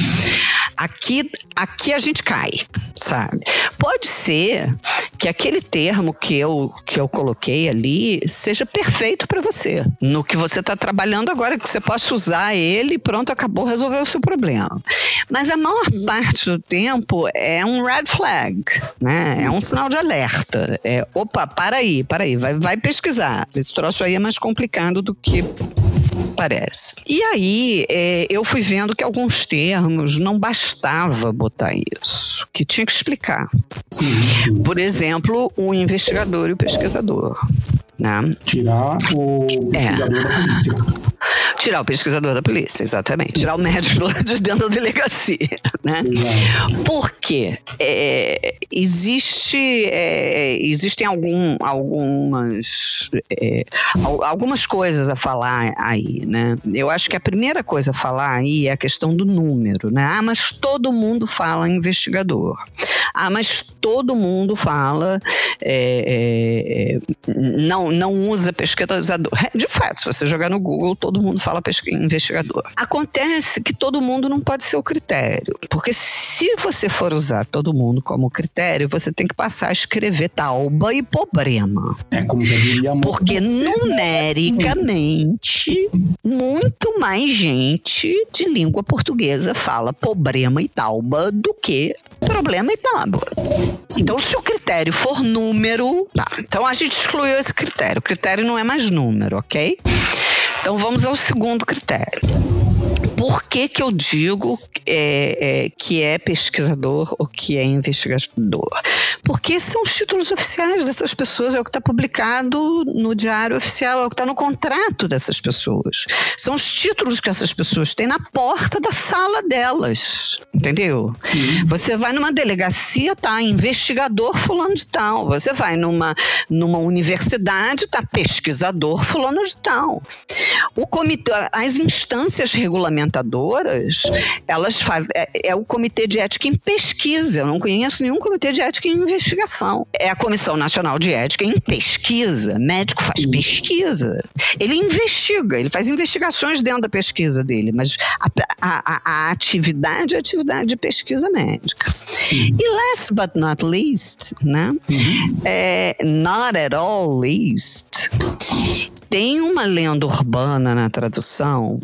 C: Aqui, aqui a gente cai, sabe? Pode ser que aquele termo que eu, que eu coloquei ali seja perfeito para você, no que você está trabalhando agora, que você possa usar ele pronto, acabou, resolveu o seu problema. Mas a maior parte do tempo é um red flag, né? É um sinal de alerta. É, opa, para aí, para aí, vai, vai pesquisar. Esse troço aí é mais complicado do que parece. E aí é, eu fui vendo que alguns termos não bastava botar isso, que tinha que explicar. Por exemplo, o investigador e o pesquisador. Né?
D: Tirar o
C: é.
D: da polícia
C: Tirar o pesquisador da polícia, exatamente. Tirar o médico de dentro da delegacia, né? Por quê? É, existe, é, existem algum, algumas, é, algumas coisas a falar aí, né? Eu acho que a primeira coisa a falar aí é a questão do número, né? Ah, mas todo mundo fala investigador. Ah, mas todo mundo fala, é, é, não, não usa pesquisador. De fato, se você jogar no Google, todo mundo fala investigador. Acontece que todo mundo não pode ser o critério, porque se você for usar todo mundo como critério, você tem que passar a escrever tauba e problema.
D: É como já diria
C: Porque numericamente, muito mais gente de língua portuguesa fala problema e tauba do que problema e tábua. Então, se o critério for número, tá. Então a gente excluiu esse critério. O critério não é mais número, ok? Então vamos ao segundo critério. Por que, que eu digo é, é, que é pesquisador ou que é investigador? Porque são os títulos oficiais dessas pessoas, é o que está publicado no diário oficial, é o que está no contrato dessas pessoas. São os títulos que essas pessoas têm na porta da sala delas, entendeu? Sim. Você vai numa delegacia, tá investigador fulano de tal. Você vai numa, numa universidade, tá pesquisador fulano de tal. O comitê, as instâncias regulamentadoras, elas fazem, é, é, o comitê de ética em pesquisa. Eu não conheço nenhum comitê de ética em investigação. É a Comissão Nacional de Ética em pesquisa. Médico faz pesquisa. Ele investiga, ele faz investigações dentro da pesquisa dele, mas a, a, a atividade é atividade de pesquisa médica. E last but not least, né? Uhum. É, not at all least, tem uma lenda urbana na tradução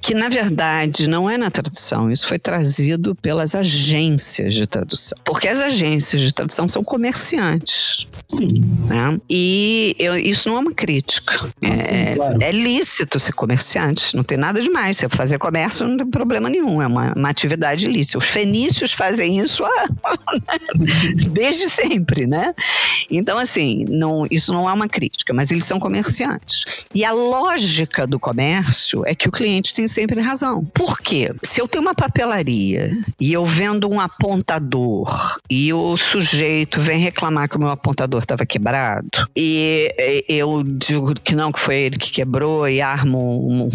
C: que, na verdade, não é na tradução. Isso foi trazido pelas agências de tradução. Porque as agências de tradução são comerciantes. Sim. Né? E eu, isso não é uma crítica. É, claro. é, lícito ser comerciante, não tem nada demais. Você fazer comércio não tem problema nenhum, é uma, uma atividade lícita. Os fenícios fazem isso há, desde sempre, né? Então, assim, não, isso não é uma crítica, mas eles são comerciantes. E a lógica do comércio é que o cliente tem sempre razão. Por quê? Se eu tenho uma papelaria e eu vendo um apontador e o sujeito vem reclamar que o meu apontador estava quebrado e eu digo que não, que foi ele que quebrou e armo um, um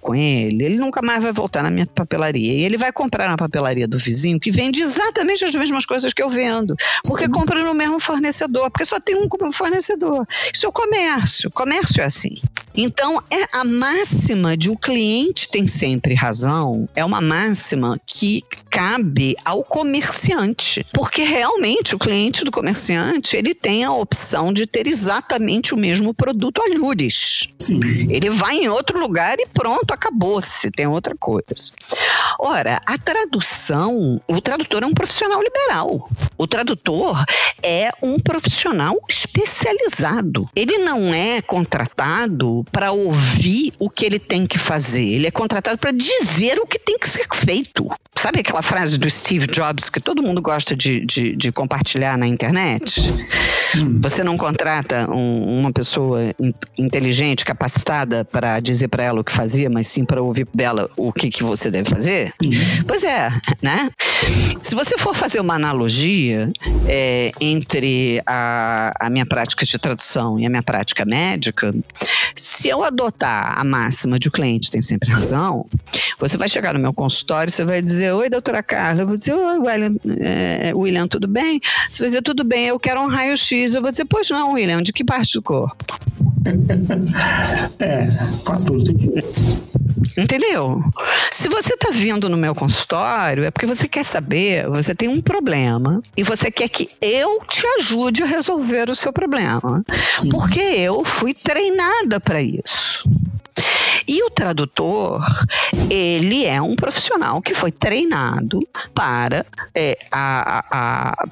C: com ele, ele nunca mais vai voltar na minha papelaria. E ele vai comprar na papelaria do vizinho que vende exatamente as mesmas coisas que eu vendo. Porque compra no mesmo fornecedor, porque só tem um fornecedor. Isso é o comércio. Comércio é assim. Então, é a máxima de o cliente tem sempre razão, é uma máxima que cabe ao comerciante, porque realmente o cliente do comerciante, ele tem a opção de ter exatamente o mesmo produto alhures. Sim. Ele vai em outro lugar e pronto, acabou-se, tem outra coisa. Ora, a tradução, o tradutor é um profissional liberal. O tradutor é um profissional especializado. Ele não é contratado para ouvir o que ele tem que fazer, ele é contratado para dizer o que tem que ser feito. Sabe aquela frase do Steve Jobs que todo mundo gosta de, de, de compartilhar na internet? Hum. Você não contrata um, uma pessoa in, inteligente, capacitada para dizer para ela o que fazia, mas sim para ouvir dela o que, que você deve fazer? Hum. Pois é, né? Se você for fazer uma analogia é, entre a, a minha prática de tradução e a minha prática médica, se eu adotar a máxima de o cliente tem sempre razão, você vai chegar no meu consultório, você vai dizer, oi, doutora Carla, eu vou dizer, oi, William, é, William tudo bem? Você vai dizer, tudo bem, eu quero um raio-x. Eu vou dizer, pois não, William, de que parte do corpo?
D: É, faz todo sentido.
C: Entendeu? Se você está vindo no meu consultório, é porque você quer saber, você tem um problema e você quer que eu te ajude a resolver o seu problema. Sim. Porque eu fui treinada para isso. E o tradutor, ele é um profissional que foi treinado para. É, a, a, a,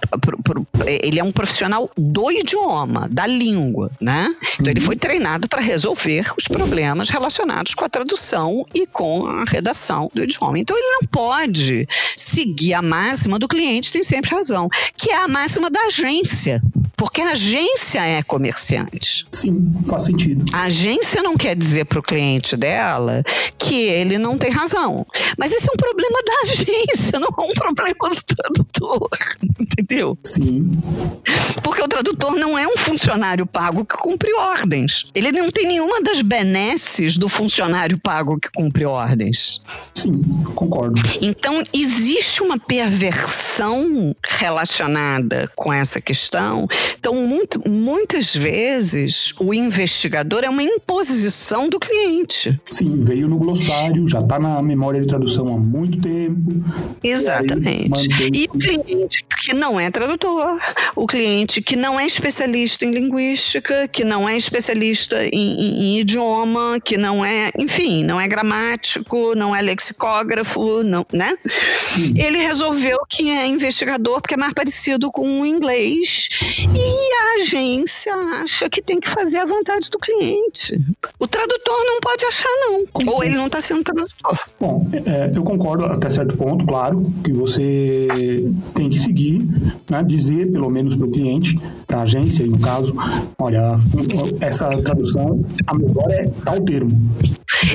C: ele é um profissional do idioma, da língua, né? Então, ele uhum. foi treinado para resolver os problemas relacionados com a tradução e com a redação do idioma. Então, ele não pode seguir a máxima do cliente, tem sempre razão, que é a máxima da agência. Porque a agência é comerciante.
D: Sim, faz sentido.
C: A agência não quer dizer para o cliente dela que ele não tem razão. Mas esse é um problema da agência, não é um problema do tradutor. Entendeu?
D: Sim.
C: Porque o tradutor não é um funcionário pago que cumpre ordens. Ele não tem nenhuma das benesses do funcionário pago que cumpre ordens.
D: Sim, concordo.
C: Então, existe uma perversão relacionada com essa questão. Então, muito, muitas vezes, o investigador é uma imposição do cliente.
D: Sim, veio no glossário, já está na memória de tradução há muito tempo.
C: Exatamente. E, e o cliente que não é tradutor, o cliente que não é especialista em linguística, que não é especialista em, em, em idioma, que não é, enfim, não é gramático, não é lexicógrafo, não, né? Ele resolveu que é investigador porque é mais parecido com o inglês e a agência acha que tem que fazer a vontade do cliente. O tradutor não pode achar, não. Ou ele não está sendo tradutor.
D: Bom, é, eu concordo até certo ponto, claro, que você tem que seguir, né, dizer pelo menos para o cliente, para a agência, no caso, olha, essa tradução, a melhor é tal termo.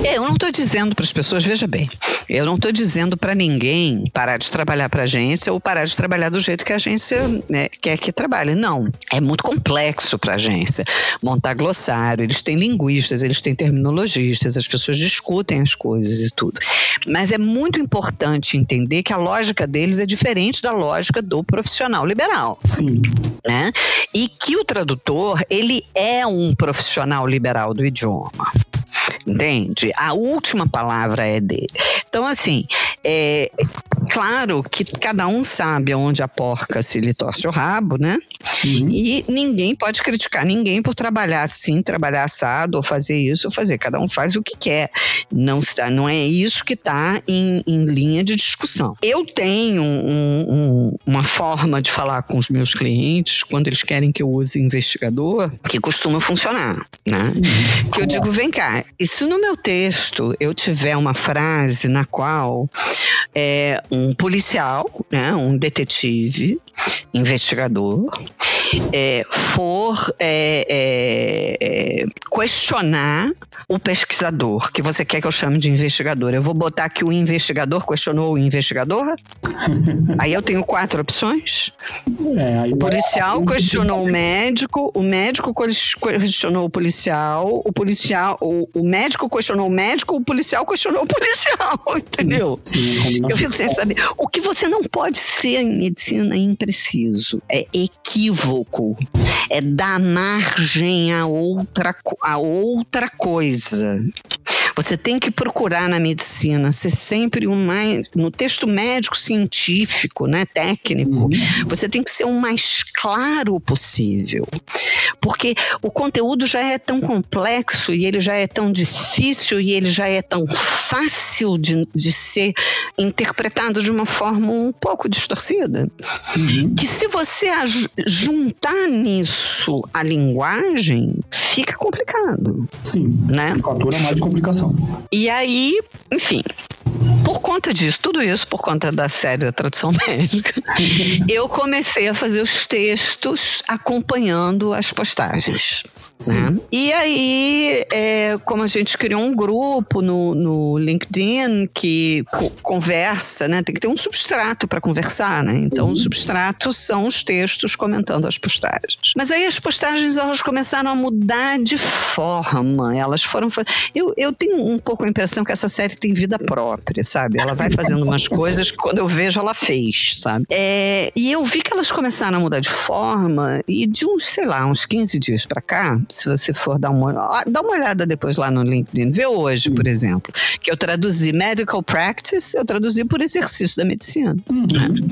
C: É, eu não estou dizendo para as pessoas, veja bem, eu não estou dizendo para ninguém parar de trabalhar para a agência ou parar de trabalhar do jeito que a agência né, quer que trabalhe. Não, é muito complexo para a agência montar glossário. Eles têm linguistas, eles têm terminologistas, as pessoas discutem as coisas e tudo. Mas é muito importante entender que a lógica deles é diferente da lógica do profissional liberal.
D: Sim.
C: Né? E que o tradutor, ele é um profissional liberal do idioma entende? A última palavra é dele. Então, assim, é claro que cada um sabe onde a porca se lhe torce o rabo, né? Uhum. E ninguém pode criticar ninguém por trabalhar assim, trabalhar assado, ou fazer isso, ou fazer. Cada um faz o que quer. Não, não é isso que está em, em, linha de discussão. Eu tenho um, um, uma forma de falar com os meus clientes quando eles querem que eu use investigador que costuma funcionar, né? Uhum. Que eu digo, vem cá, isso se no meu texto eu tiver uma frase na qual é, um policial, né, um detetive, investigador, Mm-hmm. É, for é, é, é, questionar o pesquisador, que você quer que eu chame de investigador, eu vou botar que o investigador questionou o investigador? aí eu tenho quatro opções.
D: É,
C: o policial questionou o médico, o médico questionou o policial, o policial, o, o médico questionou o médico, o policial questionou o policial, entendeu? Sim, eu fico sem saber. O que você não pode ser em medicina é impreciso, é equívoco, é dar a outra, a outra coisa. Você tem que procurar na medicina ser sempre o mais. No texto médico científico, né, técnico, uhum. você tem que ser o mais claro possível. Porque o conteúdo já é tão complexo e ele já é tão difícil e ele já é tão fácil de, de ser interpretado de uma forma um pouco distorcida. Uhum. Que se você juntar nisso a linguagem, fica complicado.
D: Sim.
C: Né?
D: Fatura mais de complicação.
C: E aí, enfim, por conta disso, tudo isso por conta da série da tradução médica, eu comecei a fazer os textos acompanhando as postagens. Né? E aí, é, como a gente criou um grupo no, no LinkedIn que co conversa, né? tem que ter um substrato para conversar, né? Então, uhum. o substrato são os textos comentando as postagens. Mas aí as postagens elas começaram a mudar de forma, elas foram. Eu, eu tenho um pouco a impressão que essa série tem vida própria, sabe? Ela vai fazendo umas coisas que quando eu vejo ela fez, sabe? É, e eu vi que elas começaram a mudar de forma e de uns, sei lá, uns 15 dias para cá, se você for dar uma, dá uma olhada depois lá no LinkedIn, vê hoje, por exemplo, que eu traduzi medical practice, eu traduzi por exercício da medicina. Uhum. Né?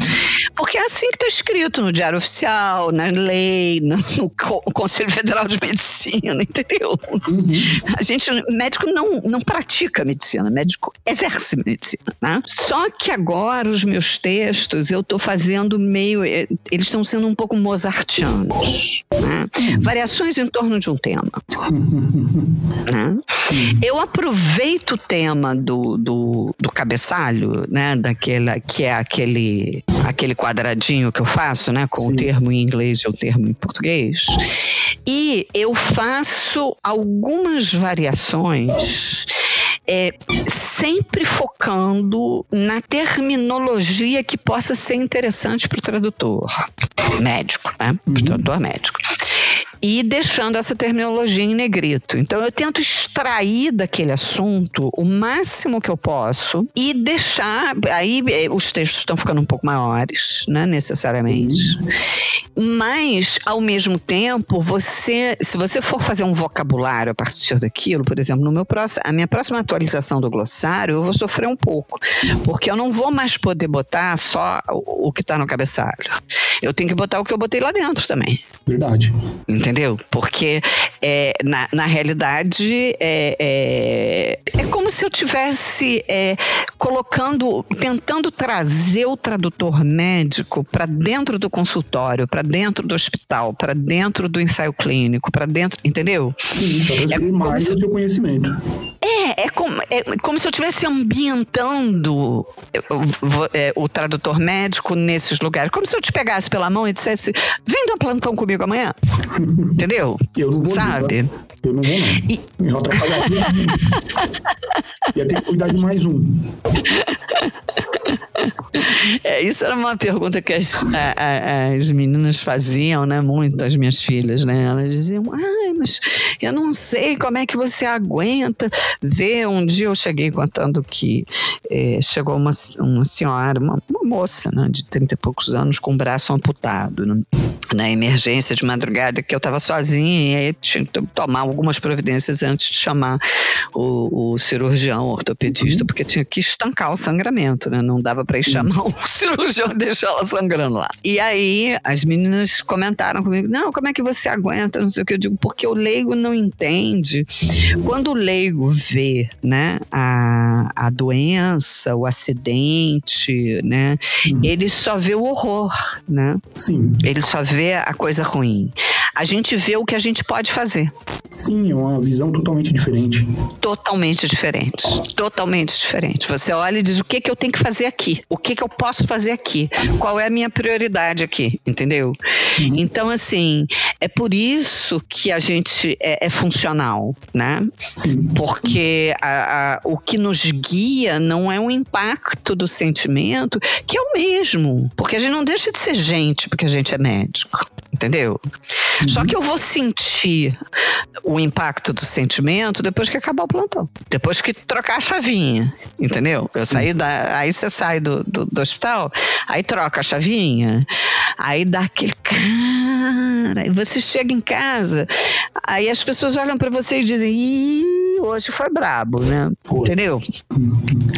C: Porque é assim que está escrito no Diário Oficial, na lei, no, no Conselho Federal de Medicina, entendeu? Uhum. A gente, médico não, não pratica medicina, médico exerce medicina. Né? Só que agora os meus textos eu estou fazendo meio. Eh, eles estão sendo um pouco mozartianos. Né? Variações em torno de um tema. né? Eu aproveito o tema do, do, do cabeçalho, né? Daquela, que é aquele, aquele quadradinho que eu faço, né? Com Sim. o termo em inglês e o termo em português. E eu faço algumas variações é, sempre focando na terminologia que possa ser interessante para o tradutor médico, né? Para o uhum. tradutor médico e deixando essa terminologia em negrito. Então eu tento extrair daquele assunto o máximo que eu posso e deixar. Aí eh, os textos estão ficando um pouco maiores, né, necessariamente. Mas, ao mesmo tempo, você, se você for fazer um vocabulário a partir daquilo, por exemplo, no meu próximo, a minha próxima atualização do glossário, eu vou sofrer um pouco, porque eu não vou mais poder botar só o, o que está no cabeçalho. Eu tenho que botar o que eu botei lá dentro também.
D: Verdade.
C: Entendeu? Porque é, na, na realidade é, é, é, como se eu tivesse é, colocando, tentando trazer o tradutor médico para dentro do consultório, para dentro do hospital, para dentro do ensaio clínico, para dentro, entendeu?
D: Sim, é mais se... o seu conhecimento.
C: É, é como, é como se eu estivesse ambientando o, é, o, tradutor médico nesses lugares. Como se eu te pegasse pela mão e dissesse: vem dar plantão comigo amanhã. Entendeu?
D: Eu não vou.
C: Sabe?
D: Não, eu não vou, não. E... Me Ia ter que cuidar de mais um.
C: É, isso era uma pergunta que as, a, a, as meninas faziam, né? Muito, as minhas filhas, né? Elas diziam, ai, mas eu não sei como é que você aguenta ver. Um dia eu cheguei contando que é, chegou uma, uma senhora, uma, uma, moça, né? De 30 e poucos anos, com o braço amputado, né? na emergência de madrugada, que eu estava sozinha e aí tinha que tomar algumas providências antes de chamar o, o cirurgião, o ortopedista, porque tinha que estancar o sangramento, né? Não dava para ir chamar o cirurgião e deixar ela sangrando lá. E aí as meninas comentaram comigo: não, como é que você aguenta? Não sei o que eu digo, porque o leigo não entende. Quando o leigo vê né, a, a doença, o acidente, né, uhum. ele só vê o horror, né?
D: Sim.
C: Ele só vê a coisa ruim. A gente vê o que a gente pode fazer.
D: Sim, é uma visão totalmente diferente.
C: Totalmente diferente. Totalmente diferente. Você olha e diz o que, que eu tenho que fazer aqui? O que, que eu posso fazer aqui? Qual é a minha prioridade aqui? Entendeu? Uhum. Então, assim, é por isso que a gente é, é funcional, né? Sim. Porque a, a, o que nos guia não é o impacto do sentimento, que é o mesmo. Porque a gente não deixa de ser gente porque a gente é médico entendeu? Uhum. Só que eu vou sentir o impacto do sentimento depois que acabar o plantão. Depois que trocar a chavinha, entendeu? Eu saí da. Aí você sai do, do, do hospital, aí troca a chavinha, aí dá aquele cara, e você chega em casa, aí as pessoas olham para você e dizem, Ih, hoje foi brabo, né? Foi. Entendeu?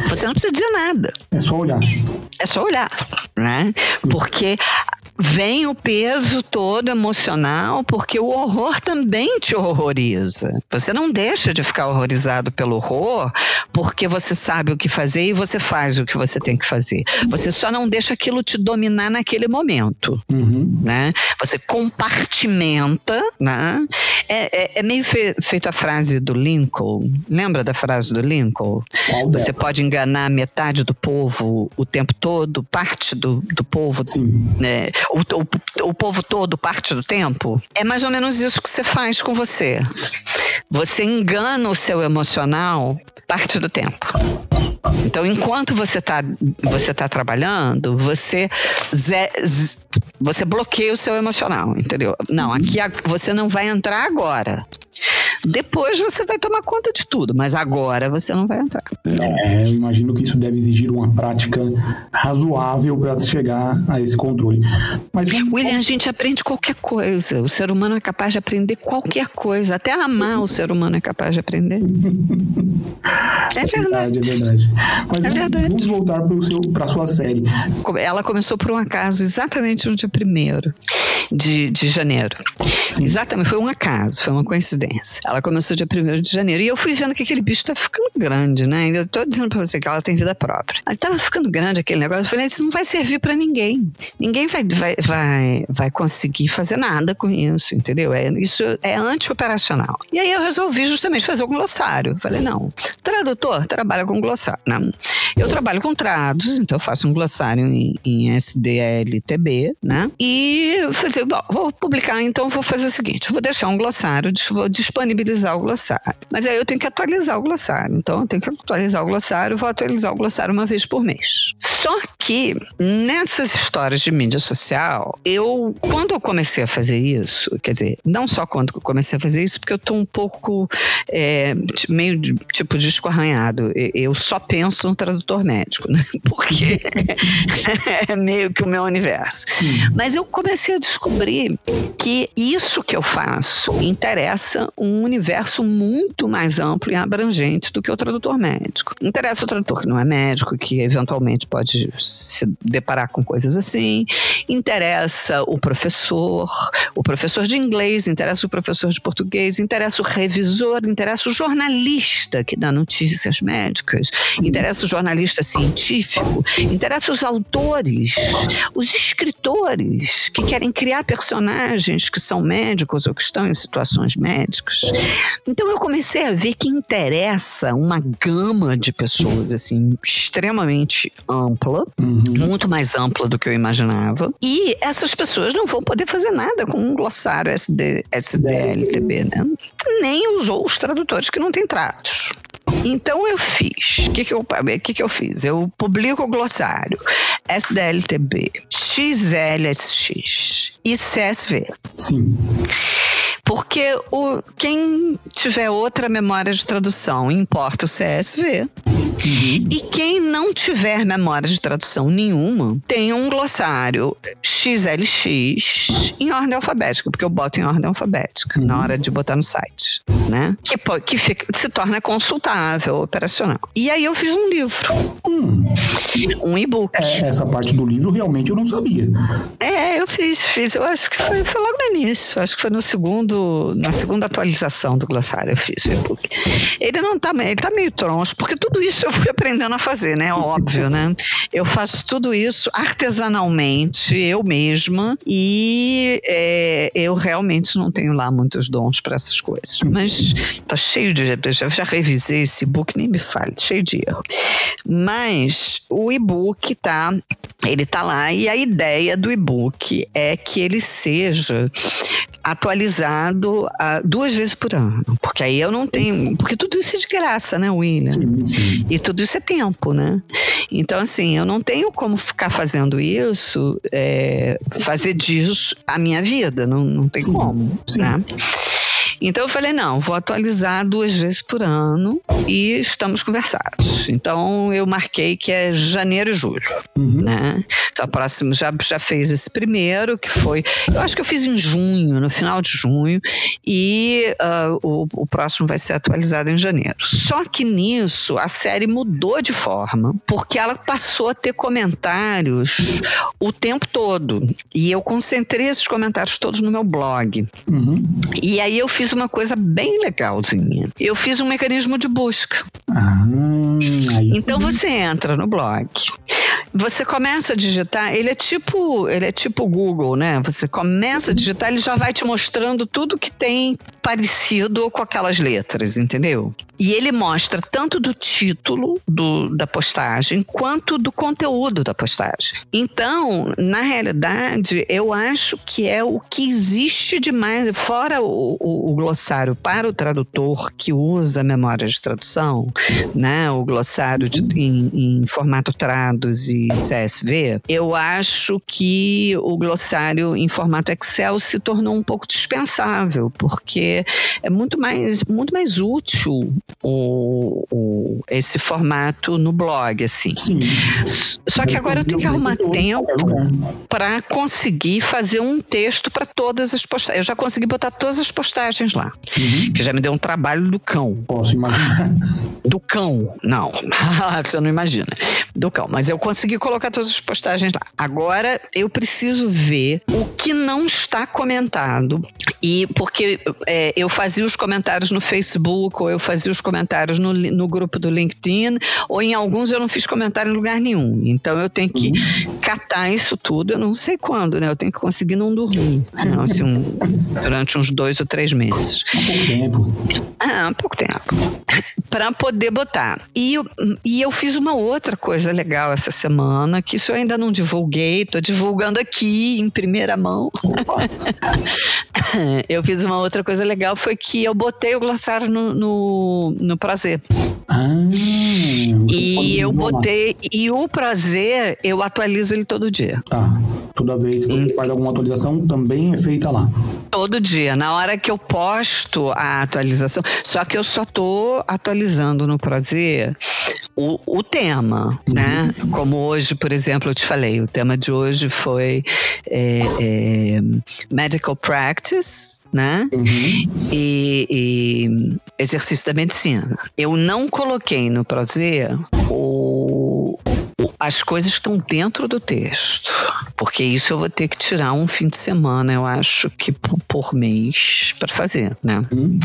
C: Você não precisa dizer nada.
D: É só olhar.
C: É só olhar, né? Porque vem o peso todo emocional, porque o horror também te horroriza. Você não deixa de ficar horrorizado pelo horror, porque você sabe o que fazer e você faz o que você tem que fazer. Você só não deixa aquilo te dominar naquele momento, uhum. né? Você compartimenta, né? É, é, é meio fe, feito a frase do Lincoln. Lembra da frase do Lincoln? Você pode enganar metade do povo o tempo todo, parte do, do povo, né? O, o, o povo todo parte do tempo, é mais ou menos isso que você faz com você. Você engana o seu emocional parte do tempo. Então, enquanto você está você tá trabalhando, você, ze, você bloqueia o seu emocional, entendeu? Não, aqui você não vai entrar agora. Depois você vai tomar conta de tudo, mas agora você não vai entrar.
D: É, eu imagino que isso deve exigir uma prática razoável para chegar a esse controle.
C: Mas William, a gente aprende qualquer coisa. O ser humano é capaz de aprender qualquer coisa, até amar o ser humano é capaz de aprender. É verdade.
D: É verdade. Mas
C: É verdade.
D: vamos voltar para a sua série.
C: Ela começou por um acaso exatamente no dia 1 de, de janeiro.
D: Sim.
C: Exatamente, foi um acaso, foi uma coincidência. Ela começou dia 1 de janeiro. E eu fui vendo que aquele bicho tá ficando grande, né? Eu tô dizendo pra você que ela tem vida própria. Ela tava ficando grande aquele negócio. Eu falei, isso não vai servir pra ninguém. Ninguém vai, vai, vai, vai conseguir fazer nada com isso, entendeu? É, isso é anti-operacional. E aí eu resolvi justamente fazer um glossário. Falei, não, tradutor trabalha com glossário. Eu trabalho com trados, então eu faço um glossário em, em SDLTB, né? E falei, bom, vou publicar, então vou fazer o seguinte: vou deixar um glossário, vou disponibilizar o glossário. Mas aí eu tenho que atualizar o glossário. Então eu tenho que atualizar o glossário, vou atualizar o glossário uma vez por mês. Só que nessas histórias de mídia social, eu, quando eu comecei a fazer isso, quer dizer, não só quando eu comecei a fazer isso, porque eu tô um pouco é, meio de- tipo disco arranhado. Eu só penso no tradutor médico, né? Porque é meio que o meu universo. Mas eu comecei a descobrir que isso que eu faço interessa um universo muito mais amplo e abrangente do que o tradutor médico. Interessa o tradutor que não é médico, que eventualmente pode se deparar com coisas assim. Interessa o professor, o professor de inglês, interessa o professor de português, interessa o revisor, interessa o jornalista que dá notícias médicas, interessa o jornalista científico, interessa os autores, os escritores que querem criar personagens que são médicos ou que estão em situações médicas. Então eu comecei a ver que interessa uma gama de pessoas assim extremamente ampla,
D: Uhum.
C: muito mais ampla do que eu imaginava. E essas pessoas não vão poder fazer nada com um glossário SD, SDLTB, né? Nem os outros tradutores que não têm tratos. Então eu fiz. O que, que, eu, que, que eu fiz? Eu publico o glossário SDLTB, XLSX e CSV.
D: Sim.
C: Porque o, quem tiver outra memória de tradução importa o CSV. E quem não tiver memória de tradução nenhuma, tem um glossário XLX em ordem alfabética, porque eu boto em ordem alfabética na hora de botar no site, né? Que, que fica- se torna consultável, operacional. E aí eu fiz um livro,
D: Hum,
C: um e-book.
D: é, essa parte do livro realmente eu não sabia.
C: É, eu fiz, fiz. Eu acho que foi, foi logo no início. Acho que foi no segundo, na segunda atualização do glossário eu fiz o e-book. Ele não tá, ele tá meio troncho, porque tudo isso eu fui aprendendo a fazer, né? Óbvio, né? Eu faço tudo isso artesanalmente, eu mesma, e é, eu realmente não tenho lá muitos dons para essas coisas. Mas tá cheio de. Já, já revisei esse e-book, nem me fale, cheio de erro. Mas o e-book tá. Ele tá lá e a ideia do e-book é que ele seja atualizado ah, duas vezes por ano. Porque aí eu não tenho. Porque tudo isso é de graça, né, William?
D: Sim, sim.
C: E tudo isso é tempo, né? Então, assim, eu não tenho como ficar fazendo isso, é, fazer disso a minha vida, não, não tem
D: Sim,
C: como,
D: sim.
C: né? Então eu falei, não, vou atualizar duas vezes por ano e estamos conversados. Então eu marquei que é janeiro e julho,
D: Uhum.
C: né? Então a próxima já, já fez esse primeiro, que foi, eu acho que eu fiz em junho, no final de junho, e ah, o, o próximo vai ser atualizado em janeiro. Só que nisso a série mudou de forma, porque ela passou a ter comentários o tempo todo. E eu concentrei esses comentários todos no meu blog.
D: Uhum.
C: E aí eu fiz uma coisa bem legalzinha. Eu fiz um mecanismo de busca.
D: Ah,
C: Então
D: sim.
C: você entra no blog. Você começa a digitar, ele é tipo, ele é tipo Google, né? Você começa a digitar, ele já vai te mostrando tudo que tem parecido com aquelas letras, entendeu? E ele mostra tanto do título do, da postagem quanto do conteúdo da postagem. Então, na realidade, eu acho que é o que existe de mais, fora o, o- o glossário para o tradutor que usa memória de tradução, né? O glossário de- em, em formato trados e CSV, eu acho que o glossário em formato Excel se tornou um pouco dispensável, porque é muito mais, muito mais útil o, o esse formato no blog, assim. Sim. Só que agora eu tenho que arrumar tempo para conseguir fazer um texto para todas as postagens. Eu já consegui botar todas as postagens lá, uhum. que já me deu um trabalho do cão.
D: Posso imaginar.
C: Do cão, não. Você não imagina. Do cão. Mas eu consegui colocar todas as postagens lá. Agora eu preciso ver o que não está comentado. E porque é, eu fazia os comentários no Facebook, ou eu fazia os comentários no, no grupo do LinkedIn, ou em alguns eu não fiz comentário em lugar nenhum. Então eu tenho que uhum. catar isso tudo, eu não sei quando, né? Eu tenho que conseguir não dormir. Não, assim, um, durante uns dois ou três meses.
D: Pouco tempo.
C: Ah, pouco tempo. Para poder botar. E, e eu fiz uma outra coisa legal essa semana, que isso eu ainda não divulguei, estou divulgando aqui em primeira mão. eu fiz uma outra coisa legal, foi que eu botei o glossário no, no, no prazer.
D: Ah,
C: e eu botei. E o prazer, eu atualizo ele todo dia.
D: Tá. Toda vez que você faz alguma atualização, também é feita lá.
C: Todo dia. Na hora que eu posto a atualização. Só que eu só tô atualizando no prazer o, o tema, uhum. né? Como hoje, por exemplo, eu te falei, o tema de hoje foi é, é, medical practice, né? Uhum. E, e, exercício da medicina. Eu não coloquei no prazer o, as coisas estão dentro do texto, porque isso eu vou ter que tirar um fim de semana, eu acho que por, por mês para fazer, né? Uhum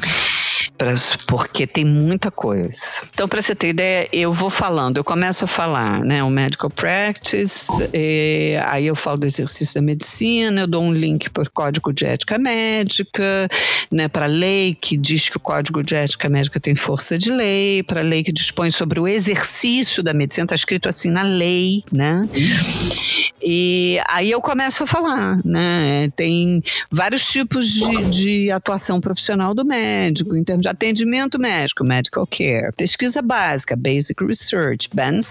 C: porque tem muita coisa. Então, para você ter ideia, eu vou falando, eu começo a falar, né, o medical practice, aí eu falo do exercício da medicina, eu dou um link para o código de ética médica, né, para a lei que diz que o código de ética médica tem força de lei, para a lei que dispõe sobre o exercício da medicina, está escrito assim na lei, né? E aí eu começo a falar, né? Tem vários tipos de, de atuação profissional do médico, em termos de atendimento médico, medical care, pesquisa básica, basic research, bench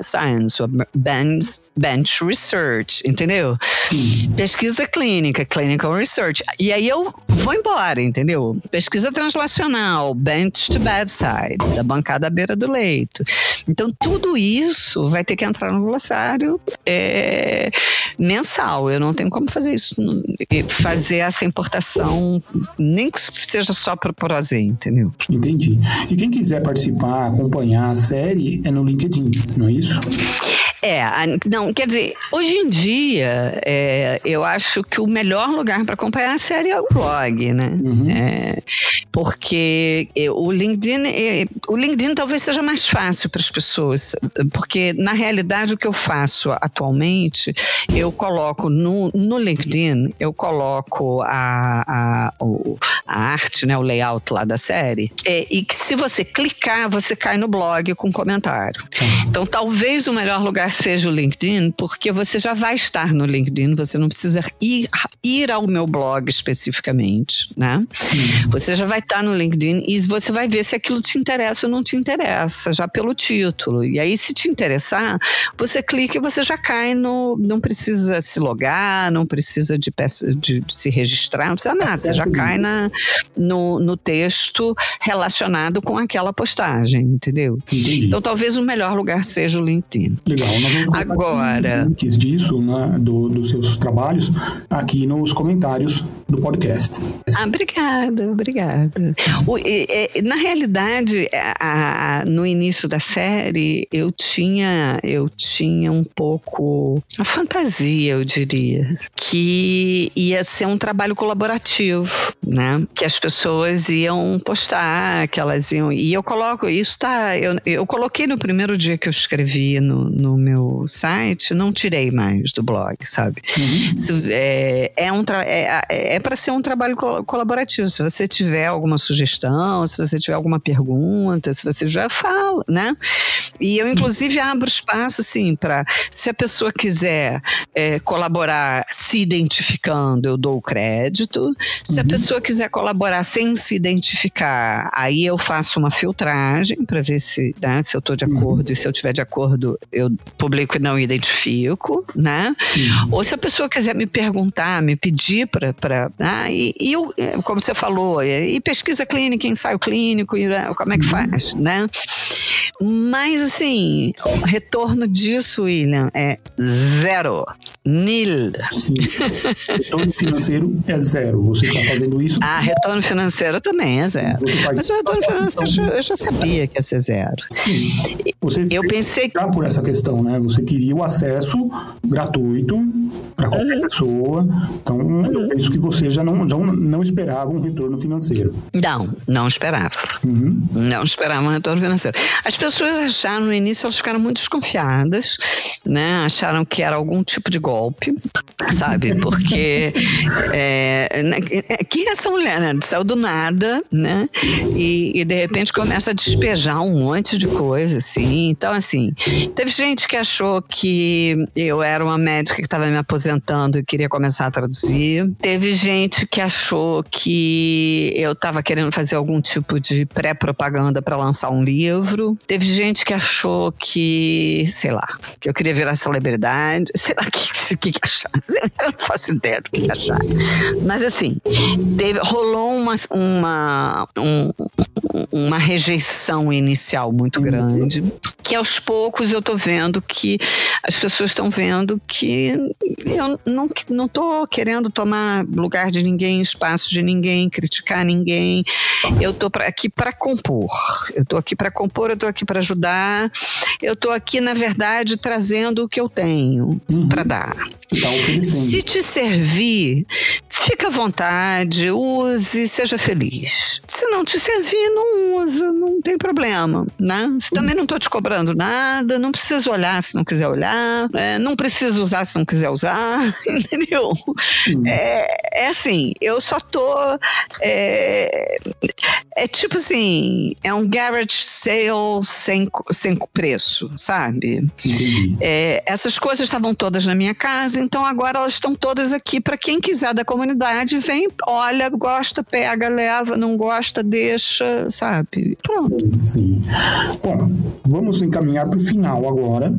C: science, bench, bench research, entendeu? Pesquisa clínica, clinical research. E aí eu vou embora, entendeu? Pesquisa translacional, bench to bedside, da bancada à beira do leito. Então tudo isso vai ter que entrar no glossário. É, é, mensal. Eu não tenho como fazer isso, fazer essa importação, nem que seja só para Prozer, entendeu?
D: Entendi. E quem quiser participar, acompanhar a série, é no LinkedIn, não é isso?
C: É, não, quer dizer, hoje em dia, é, eu acho que o melhor lugar para acompanhar a série é o blog, né? Uhum. É, porque o LinkedIn, o LinkedIn talvez seja mais fácil para as pessoas, porque na realidade o que eu faço atualmente, eu coloco no, no LinkedIn, eu coloco a, a, a arte, né, o layout lá da série, é, e que se você clicar, você cai no blog com comentário. Uhum. Então, talvez o melhor lugar seja o LinkedIn, porque você já vai estar no LinkedIn, você não precisa ir, ir ao meu blog especificamente, né? Sim. Você já vai estar no LinkedIn e você vai ver se aquilo te interessa ou não te interessa, já pelo título. E aí, se te interessar, você clica e você já cai no. Não precisa se logar, não precisa de, de, de se registrar, não precisa nada. Você já cai na, no, no texto relacionado com aquela postagem, entendeu? Entendi. Então, talvez o melhor lugar seja o LinkedIn.
D: Legal.
C: Agora.
D: Links disso, né, do, dos seus trabalhos, aqui nos comentários do podcast.
C: Ah, obrigada, obrigada. O, é, na realidade, a, a, no início da série, eu tinha, eu tinha um pouco a fantasia, eu diria, que ia ser um trabalho colaborativo, né? Que as pessoas iam postar, que elas iam. E eu coloco, isso tá. Eu, eu coloquei no primeiro dia que eu escrevi no, no meu site, não tirei mais do blog, sabe? Uhum. é, é, um é, é para ser um trabalho colaborativo. Se você tiver alguma sugestão, se você tiver alguma pergunta, se você já fala, né? E eu, inclusive, abro espaço, assim, para se a pessoa quiser é, colaborar se identificando, eu dou o crédito. Se uhum. a pessoa quiser colaborar sem se identificar, aí eu faço uma filtragem para ver se, né, se eu estou de acordo uhum. e se eu tiver de acordo, eu publico e não identifico, né? Sim. Ou se a pessoa quiser me perguntar, me pedir para. Ah, e, e eu, como você falou, e pesquisa clínica, ensaio clínico, né, como é que uhum. faz, né? Mas, assim, o retorno disso, William, é zero. Nil.
D: Sim. Retorno financeiro é zero. Você está fazendo isso.
C: Ah, retorno financeiro também é zero. Mas o retorno financeiro eu já sabia que ia ser zero.
D: Sim. Você eu pensei que. por essa questão, né? Você queria o acesso gratuito para qualquer uhum. pessoa. Então, uhum. eu penso que você já não, já não esperava um retorno financeiro.
C: Não, não esperava. Uhum. Não esperava um retorno financeiro. As pessoas acharam no início, elas ficaram muito desconfiadas, né? Acharam que era algum tipo de golpe, sabe? Porque é, né, quem é essa mulher, né? Saiu do nada, né? E, e, de repente começa a despejar um monte de coisa, assim. Então, assim, teve gente que achou que eu era uma médica que estava me aposentando e queria começar a traduzir. Teve gente que achou que eu estava querendo fazer algum tipo de pré-propaganda para lançar um livro. Teve gente que achou que, sei lá, que eu queria virar celebridade, sei lá o que, que, que achar. Eu não faço ideia do que achar. Mas assim, teve, rolou uma, uma, um, uma rejeição inicial muito grande, que aos poucos eu tô vendo que as pessoas estão vendo que eu não, não tô querendo tomar lugar de ninguém, espaço de ninguém, criticar ninguém. Eu tô pra, aqui para compor. Eu tô aqui para compor, eu tô aqui para ajudar. Eu tô aqui, na verdade, trazendo o que eu tenho uhum. para dar. Se te servir, fica à vontade, use, seja feliz. Se não te servir, não usa, não tem problema, né? Se também não estou te cobrando nada, não precisa olhar se não quiser olhar, é, não precisa usar se não quiser usar, entendeu? É, é, assim, eu só tô. É, é tipo assim, é um garage sale sem, sem preço, sabe? É, essas coisas estavam todas na minha casa, então agora elas estão todas aqui para quem quiser da comunidade, vem, olha, gosta, pega, leva, não gosta, deixa, sabe? Pronto.
D: Sim, sim. Bom, vamos encaminhar para o final agora.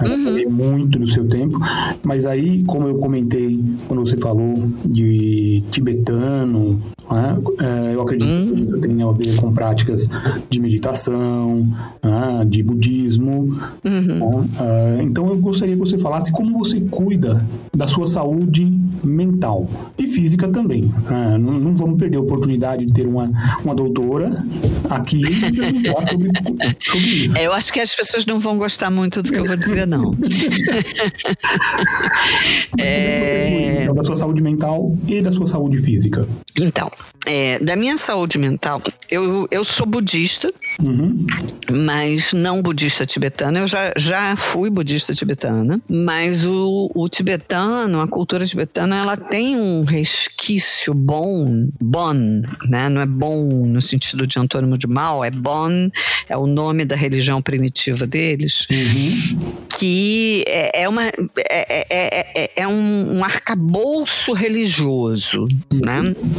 D: Eu uhum. falei muito no seu tempo, mas aí, como eu comentei quando você falou de tibetano, né, é, eu acredito uhum. que tem a ver com práticas de meditação, né, de budismo. Uhum. É, então eu gostaria que você falasse como você cuida da sua saúde mental e física também. É, não, não, vamos perder a oportunidade de ter uma, uma doutora aqui sobre,
C: sobre isso. É, eu acho que as pessoas não vão gostar muito do que eu vou dizer, não.
D: é... Então, da sua saúde mental e da sua saúde física.
C: Então, é, da minha saúde mental, eu, eu sou budista, uhum. mas não budista tibetana. Eu já, já fui budista tibetana, mas o, o tibetano, a cultura tibetana, ela tem um resquício bom, bon, né? Não é bom no sentido de antônimo de mal, é bon, é o nome da religião primitiva deles, uhum. que é, é uma é, é, é, é um, um arcabouço religioso, uhum. né?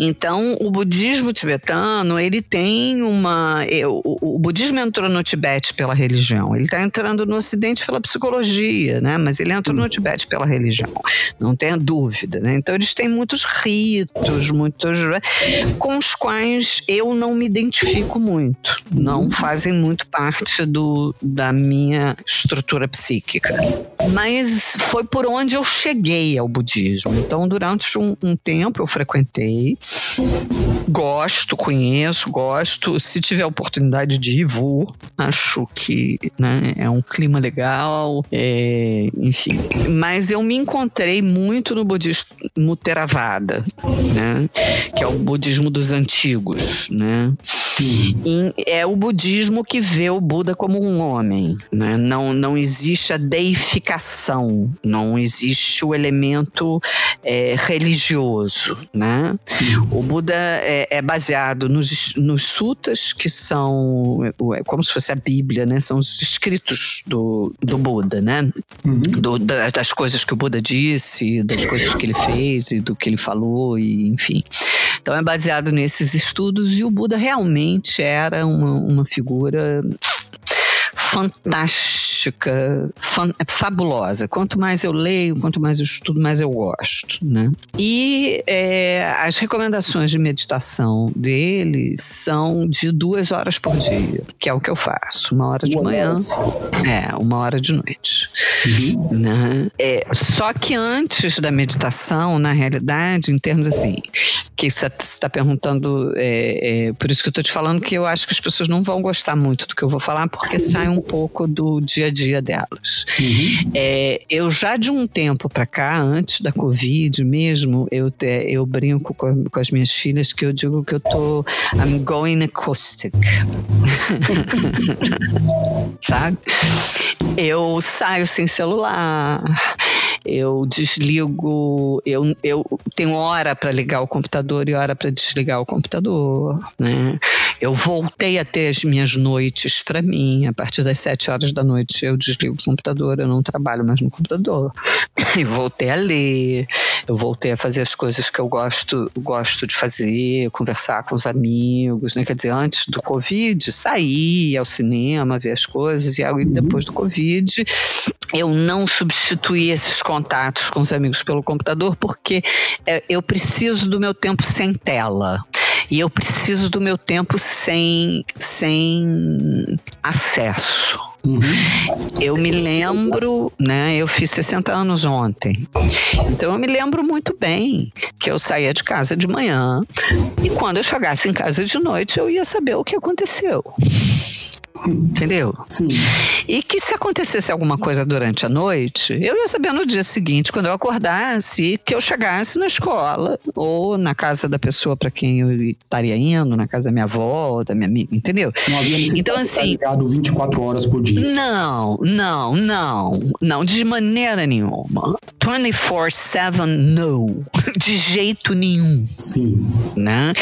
C: Então, o budismo tibetano, ele tem uma. É, o, o budismo entrou no Tibete pela religião, ele está entrando no Ocidente pela psicologia, né? Mas ele entrou no Tibete pela religião, não tenha dúvida, né? Então, eles têm muitos ritos, muitos. com os quais eu não me identifico muito, não fazem muito parte do, da minha estrutura psíquica. Mas foi por onde eu cheguei ao budismo. Então, durante um, um tempo, eu frequentei Gosto, conheço, gosto. Se tiver oportunidade de ir, vou. Acho que né, é um clima legal, é, enfim. Mas eu me encontrei muito no budismo Theravada, né, que é o budismo dos antigos, né. E é o budismo que vê o Buda como um homem, né. Não, não existe a deificação, não existe o elemento é, religioso, né. O Buda é, é baseado nos, nos sutas, que são é como se fosse a Bíblia, né? São os escritos do, do Buda, né? Uhum. Do, das coisas que o Buda disse, das coisas que ele fez e do que ele falou, e enfim. Então é baseado nesses estudos e o Buda realmente era uma, uma figura fantástica mística fabulosa. Quanto mais eu leio, quanto mais eu estudo, mais eu gosto, né? E é, as recomendações de meditação dele são de duas horas por dia, que é o que eu faço. Uma hora de manhã, é, uma hora de noite. Uhum. Né? É, só que antes da meditação, na realidade, em termos assim, que você está perguntando, é, é, por isso que eu estou te falando que eu acho que as pessoas não vão gostar muito do que eu vou falar, porque sai um pouco do dia a dia delas. Uhum. É, eu já de um tempo para cá, antes da Covid mesmo, eu, eu brinco com, com, as minhas filhas que eu digo que eu tô I'm going acoustic. Sabe? Eu saio sem celular, eu desligo, eu, eu tenho hora para ligar o computador e hora para desligar o computador, né? Eu voltei a ter as minhas noites para mim, a partir das sete horas da noite eu desligo o computador, eu não trabalho mais no computador. E voltei a ler, eu voltei a fazer as coisas que eu gosto, gosto de fazer, conversar com os amigos, né? Quer dizer, antes do Covid, sair ao cinema, ver as coisas, e aí depois do Covid, eu não substituí esses contatos com os amigos pelo computador porque é, eu preciso do meu tempo sem tela. E eu preciso do meu tempo sem, sem acesso. Uhum. Eu me lembro, né? Eu fiz 60 anos ontem. Então eu me lembro muito bem que eu saía de casa de manhã e quando eu chegasse em casa de noite eu ia saber o que aconteceu. Entendeu?
D: Sim.
C: E que se acontecesse alguma coisa durante a noite, eu ia saber no dia seguinte, quando eu acordasse, que eu chegasse na escola ou na casa da pessoa para quem eu estaria indo, na casa da minha avó, da minha amiga, entendeu?
D: Não havia então assim, ligado 24 horas por dia.
C: Não, não, não, não, de maneira nenhuma. 24/7 não, de jeito nenhum.
D: Sim.
C: Né?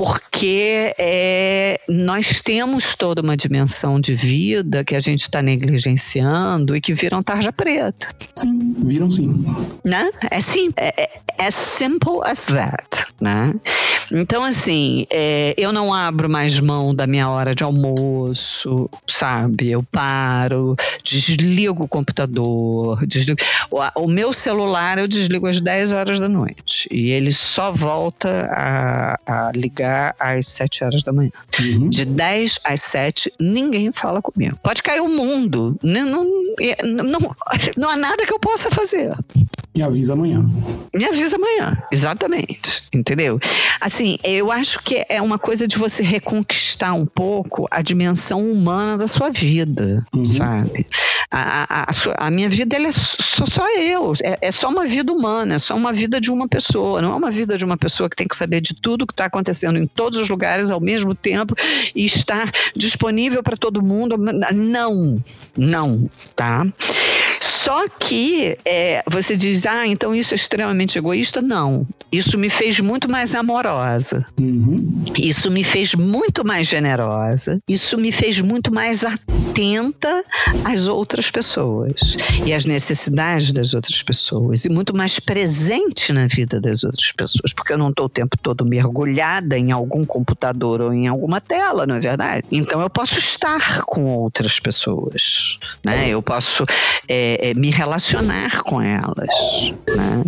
C: Porque é, nós temos toda uma dimensão de vida que a gente está negligenciando e que viram tarja preta.
D: Sim, viram sim.
C: Né? É sim, é, é as simple as that, né? Então, assim, é, eu não abro mais mão da minha hora de almoço, sabe? Eu paro, desligo o computador, desligo. O, o meu celular eu desligo às 10 horas da noite e ele só volta a, a ligar às 7 horas da manhã. Uhum. De 10 às 7, ninguém fala comigo. Pode cair o mundo, não, não, não, não há nada que eu possa fazer.
D: Me avisa amanhã.
C: Me avisa amanhã, exatamente. Entendeu? Assim, eu acho que é uma coisa de você reconquistar um pouco a dimensão humana da sua vida, uhum. sabe? A, a, a, a, minha vida ela é só, só eu, é, é, só uma vida humana, é só uma vida de uma pessoa, não é uma vida de uma pessoa que tem que saber de tudo que está acontecendo em todos os lugares ao mesmo tempo e estar disponível para todo mundo. Não, não, tá? Só que é, você diz, ah, então isso é extremamente egoísta? Não. Isso me fez muito mais amorosa. Uhum. Isso me fez muito mais generosa. Isso me fez muito mais atenta às outras pessoas e às necessidades das outras pessoas. E muito mais presente na vida das outras pessoas. Porque eu não estou o tempo todo mergulhada em algum computador ou em alguma tela, não é verdade? Então eu posso estar com outras pessoas. Né? Eu posso. É, é, me relacionar com elas. Né?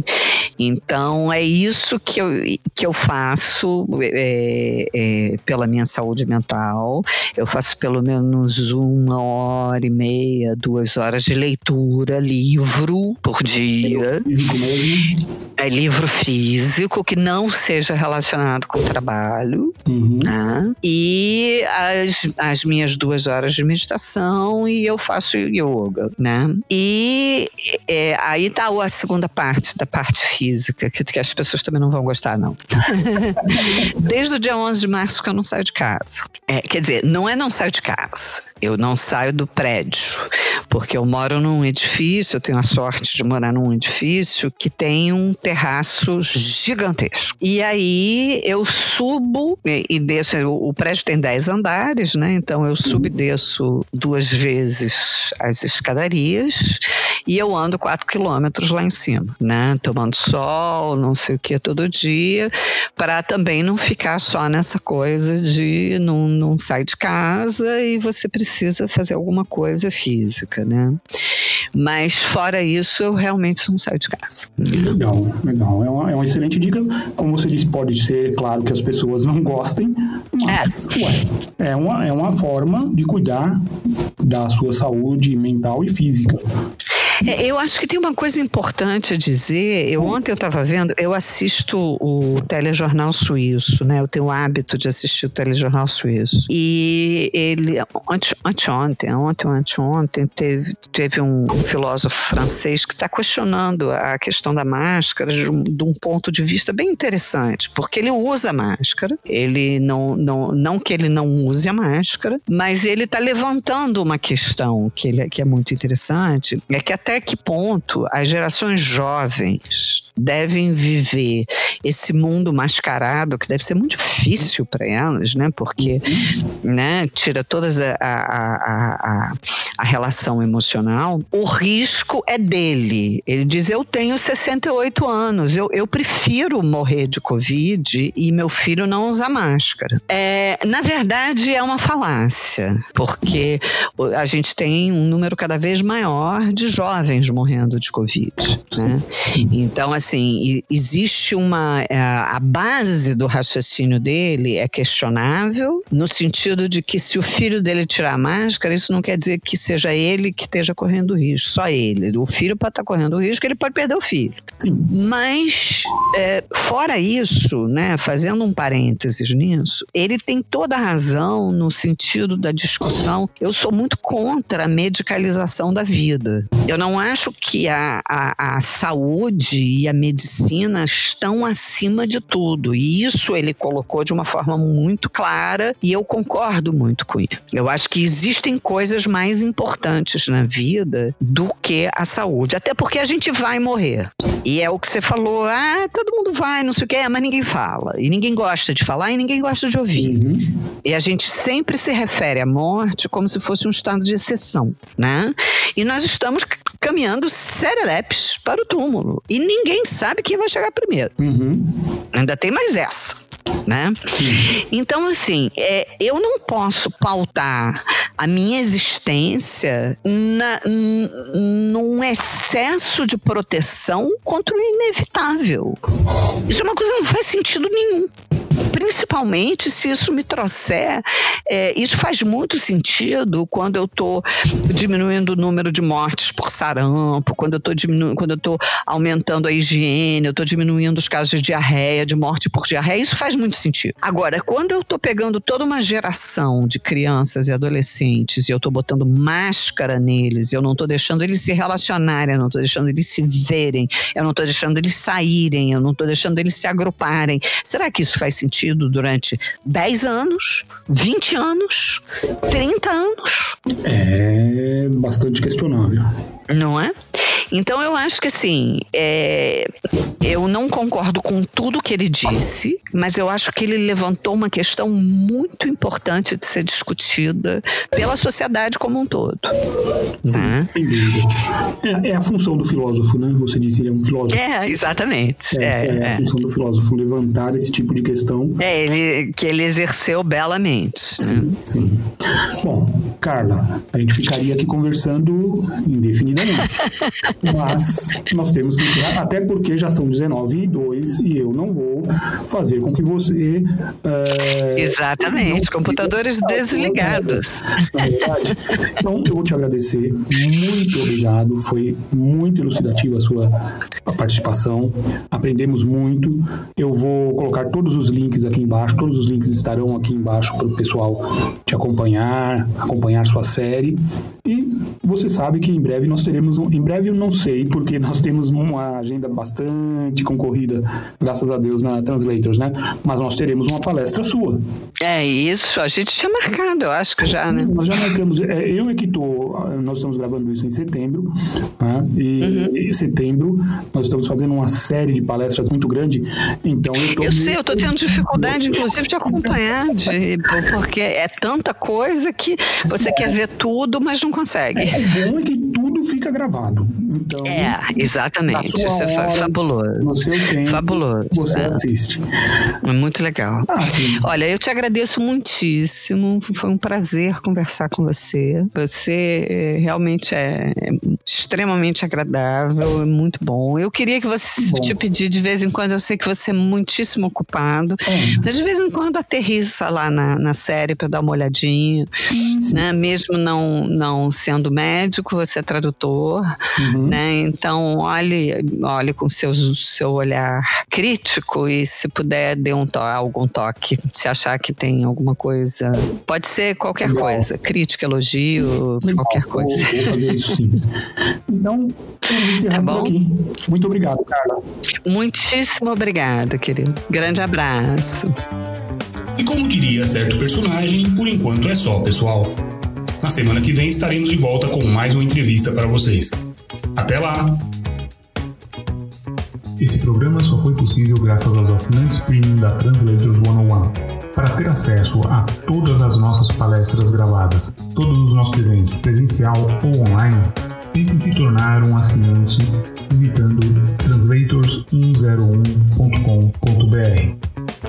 C: Então é isso que eu, que eu faço é, é, pela minha saúde mental. Eu faço pelo menos uma hora e meia, duas horas de leitura, livro por dia. É livro físico que não seja relacionado com o trabalho. Uhum. Né? E as, as minhas duas horas de meditação e eu faço yoga, né? E é, aí tá a segunda parte, da parte física, que, que as pessoas também não vão gostar, não. Desde o dia 11 de março que eu não saio de casa. É, quer dizer, não é não saio de casa, eu não saio do prédio, porque eu moro num edifício, eu tenho a sorte de morar num edifício que tem um terraço gigantesco. E aí eu subo e, e desço, o, o prédio tem 10 andares, né? Então eu subo desço duas vezes as escadarias e eu ando quatro quilômetros lá em cima, né? Tomando sol, não sei o que, todo dia, para também não ficar só nessa coisa de não, não sair de casa e você precisa fazer alguma coisa física, né? Mas fora isso, eu realmente não saio de casa.
D: Legal, legal. É uma, é uma excelente dica. Como você disse, pode ser claro que as pessoas não gostem, mas é, ué, é, uma, é uma forma de cuidar da sua saúde mental e física.
C: É, eu acho que tem uma coisa importante a dizer. Eu ontem eu estava vendo, eu assisto o telejornal suíço, né? Eu tenho o hábito de assistir o telejornal suíço. E ele ante, anteontem, ontem anteontem, teve, teve um filósofo francês que está questionando a questão da máscara de um, de um, ponto de vista bem interessante, porque ele usa máscara. Ele não, não, não que ele não use a máscara, mas ele está levantando uma questão que, ele, que é muito interessante, é que até até que ponto as gerações jovens devem viver esse mundo mascarado, que deve ser muito difícil para elas, né? Porque né, tira toda a, a, a, a, relação emocional. O risco é dele. Ele diz: Eu tenho 68 anos, eu, eu prefiro morrer de Covid e meu filho não usar máscara. É, na verdade, é uma falácia, porque a gente tem um número cada vez maior de jovens morrendo de Covid. Né? Então, assim, existe uma. É, a base do raciocínio dele é questionável, no sentido de que se o filho dele tirar a máscara, isso não quer dizer que seja ele que esteja correndo risco, só ele. O filho pode estar correndo risco, ele pode perder o filho. Mas, é, fora isso, né, fazendo um parênteses nisso, ele tem toda a razão no sentido da discussão. Eu sou muito contra a medicalização da vida. Eu não acho que a, a, a saúde e a medicina estão acima de tudo. E isso ele colocou de uma forma muito clara e eu concordo muito com ele. Eu acho que existem coisas mais importantes na vida do que a saúde. Até porque a gente vai morrer. E é o que você falou, ah, todo mundo vai, não sei o que, mas ninguém fala. E ninguém gosta de falar e ninguém gosta de ouvir. Uhum. E a gente sempre se refere à morte como se fosse um estado de exceção, né? E nós estamos caminhando serelepes para o túmulo. E ninguém sabe quem vai chegar primeiro. Uhum. Ainda tem mais essa. Né? Então, assim, é, eu não posso pautar a minha existência na, num excesso de proteção contra o inevitável. Isso é uma coisa que não faz sentido nenhum principalmente se isso me trouxer. É, isso faz muito sentido quando eu estou diminuindo o número de mortes por sarampo, quando eu estou diminuindo, quando eu estou aumentando a higiene, eu estou diminuindo os casos de diarreia, de morte por diarreia. Isso faz muito sentido. Agora, quando eu estou pegando toda uma geração de crianças e adolescentes e eu estou botando máscara neles, eu não estou deixando eles se relacionarem, eu não estou deixando eles se verem, eu não estou deixando eles saírem, eu não estou deixando eles se agruparem. Será que isso faz sentido? durante 10 anos, 20 anos, 30 anos.
D: É bastante questionável.
C: Não é? Então eu acho que assim, é, eu não concordo com tudo que ele disse, mas eu acho que ele levantou uma questão muito importante de ser discutida pela sociedade como um todo.
D: Sim, né? é, é, a função do filósofo, né? Você disse ele é um filósofo.
C: É, exatamente.
D: É, é, é a é. função do filósofo levantar esse tipo de questão.
C: É, ele, que ele exerceu belamente.
D: Sim, né? sim. Bom, Carla, a gente ficaria aqui conversando indefinidamente. Mas nós temos que até porque já são 19 e 2 e eu não vou fazer com que você.
C: É, Exatamente, computadores desligados. Na
D: verdade. Então, eu vou te agradecer. Muito obrigado. Foi muito elucidativa a sua participação. Aprendemos muito. Eu vou colocar todos os links aqui embaixo. Todos os links estarão aqui embaixo para o pessoal te acompanhar, acompanhar sua série. E você sabe que em breve nós teremos um. Em breve eu não sei, porque nós temos uma agenda bastante concorrida, graças a Deus, na Translators, né? Mas nós teremos uma palestra sua.
C: É isso, a gente tinha marcado, eu acho que já, né?
D: Nós já marcamos. É, eu é que tô. Nós estamos gravando isso em setembro, né? E uhum. em setembro nós estamos fazendo uma série de palestras muito grande. Então
C: eu tô. Eu sei, eu tô tendo dificuldade, inclusive, de acompanhar, de, porque é tanta coisa que você quer ver tudo, mas não consegue.
D: É, o bom é que tudo
E: fica gravado. Então,
C: é, exatamente. Isso é hora, é fabuloso.
E: Tempo,
C: fabuloso.
E: Você é. assiste.
C: É muito legal. Ah, Olha, eu te agradeço muitíssimo. Foi um prazer conversar com você. Você eh, realmente é extremamente agradável, muito bom. Eu queria que você bom. te pedir de vez em quando, eu sei que você é muitíssimo ocupado, é. mas de vez em quando aterrissa lá na, na série para dar uma olhadinha, né? Mesmo não, não sendo médico, você é tradutor, uhum. né? Então, olhe, olhe com seu, seu olhar crítico e se puder, dê um to algum toque, se achar que tem alguma coisa. Pode ser qualquer Legal. coisa, crítica, elogio, Legal. qualquer coisa.
E: Vou, vou fazer isso sim. Então, tá aqui. Muito obrigado, Carla.
C: Muitíssimo obrigada, querido. Grande abraço.
D: E como diria certo personagem, por enquanto é só, pessoal. Na semana que vem estaremos de volta com mais uma entrevista para vocês. Até lá! Esse programa só foi possível graças aos assinantes premium da Translators 101. Para ter acesso a todas as nossas palestras gravadas, todos os nossos eventos presencial ou online, tente se tornar um assinante visitando translators101.com.br.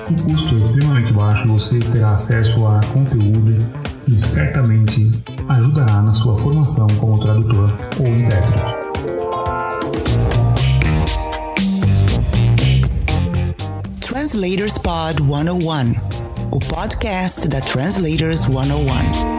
D: O custo é extremamente baixo, você terá acesso a conteúdo e certamente ajudará na sua formação como tradutor ou intérprete.
B: Translators Pod 101, o podcast da Translators 101.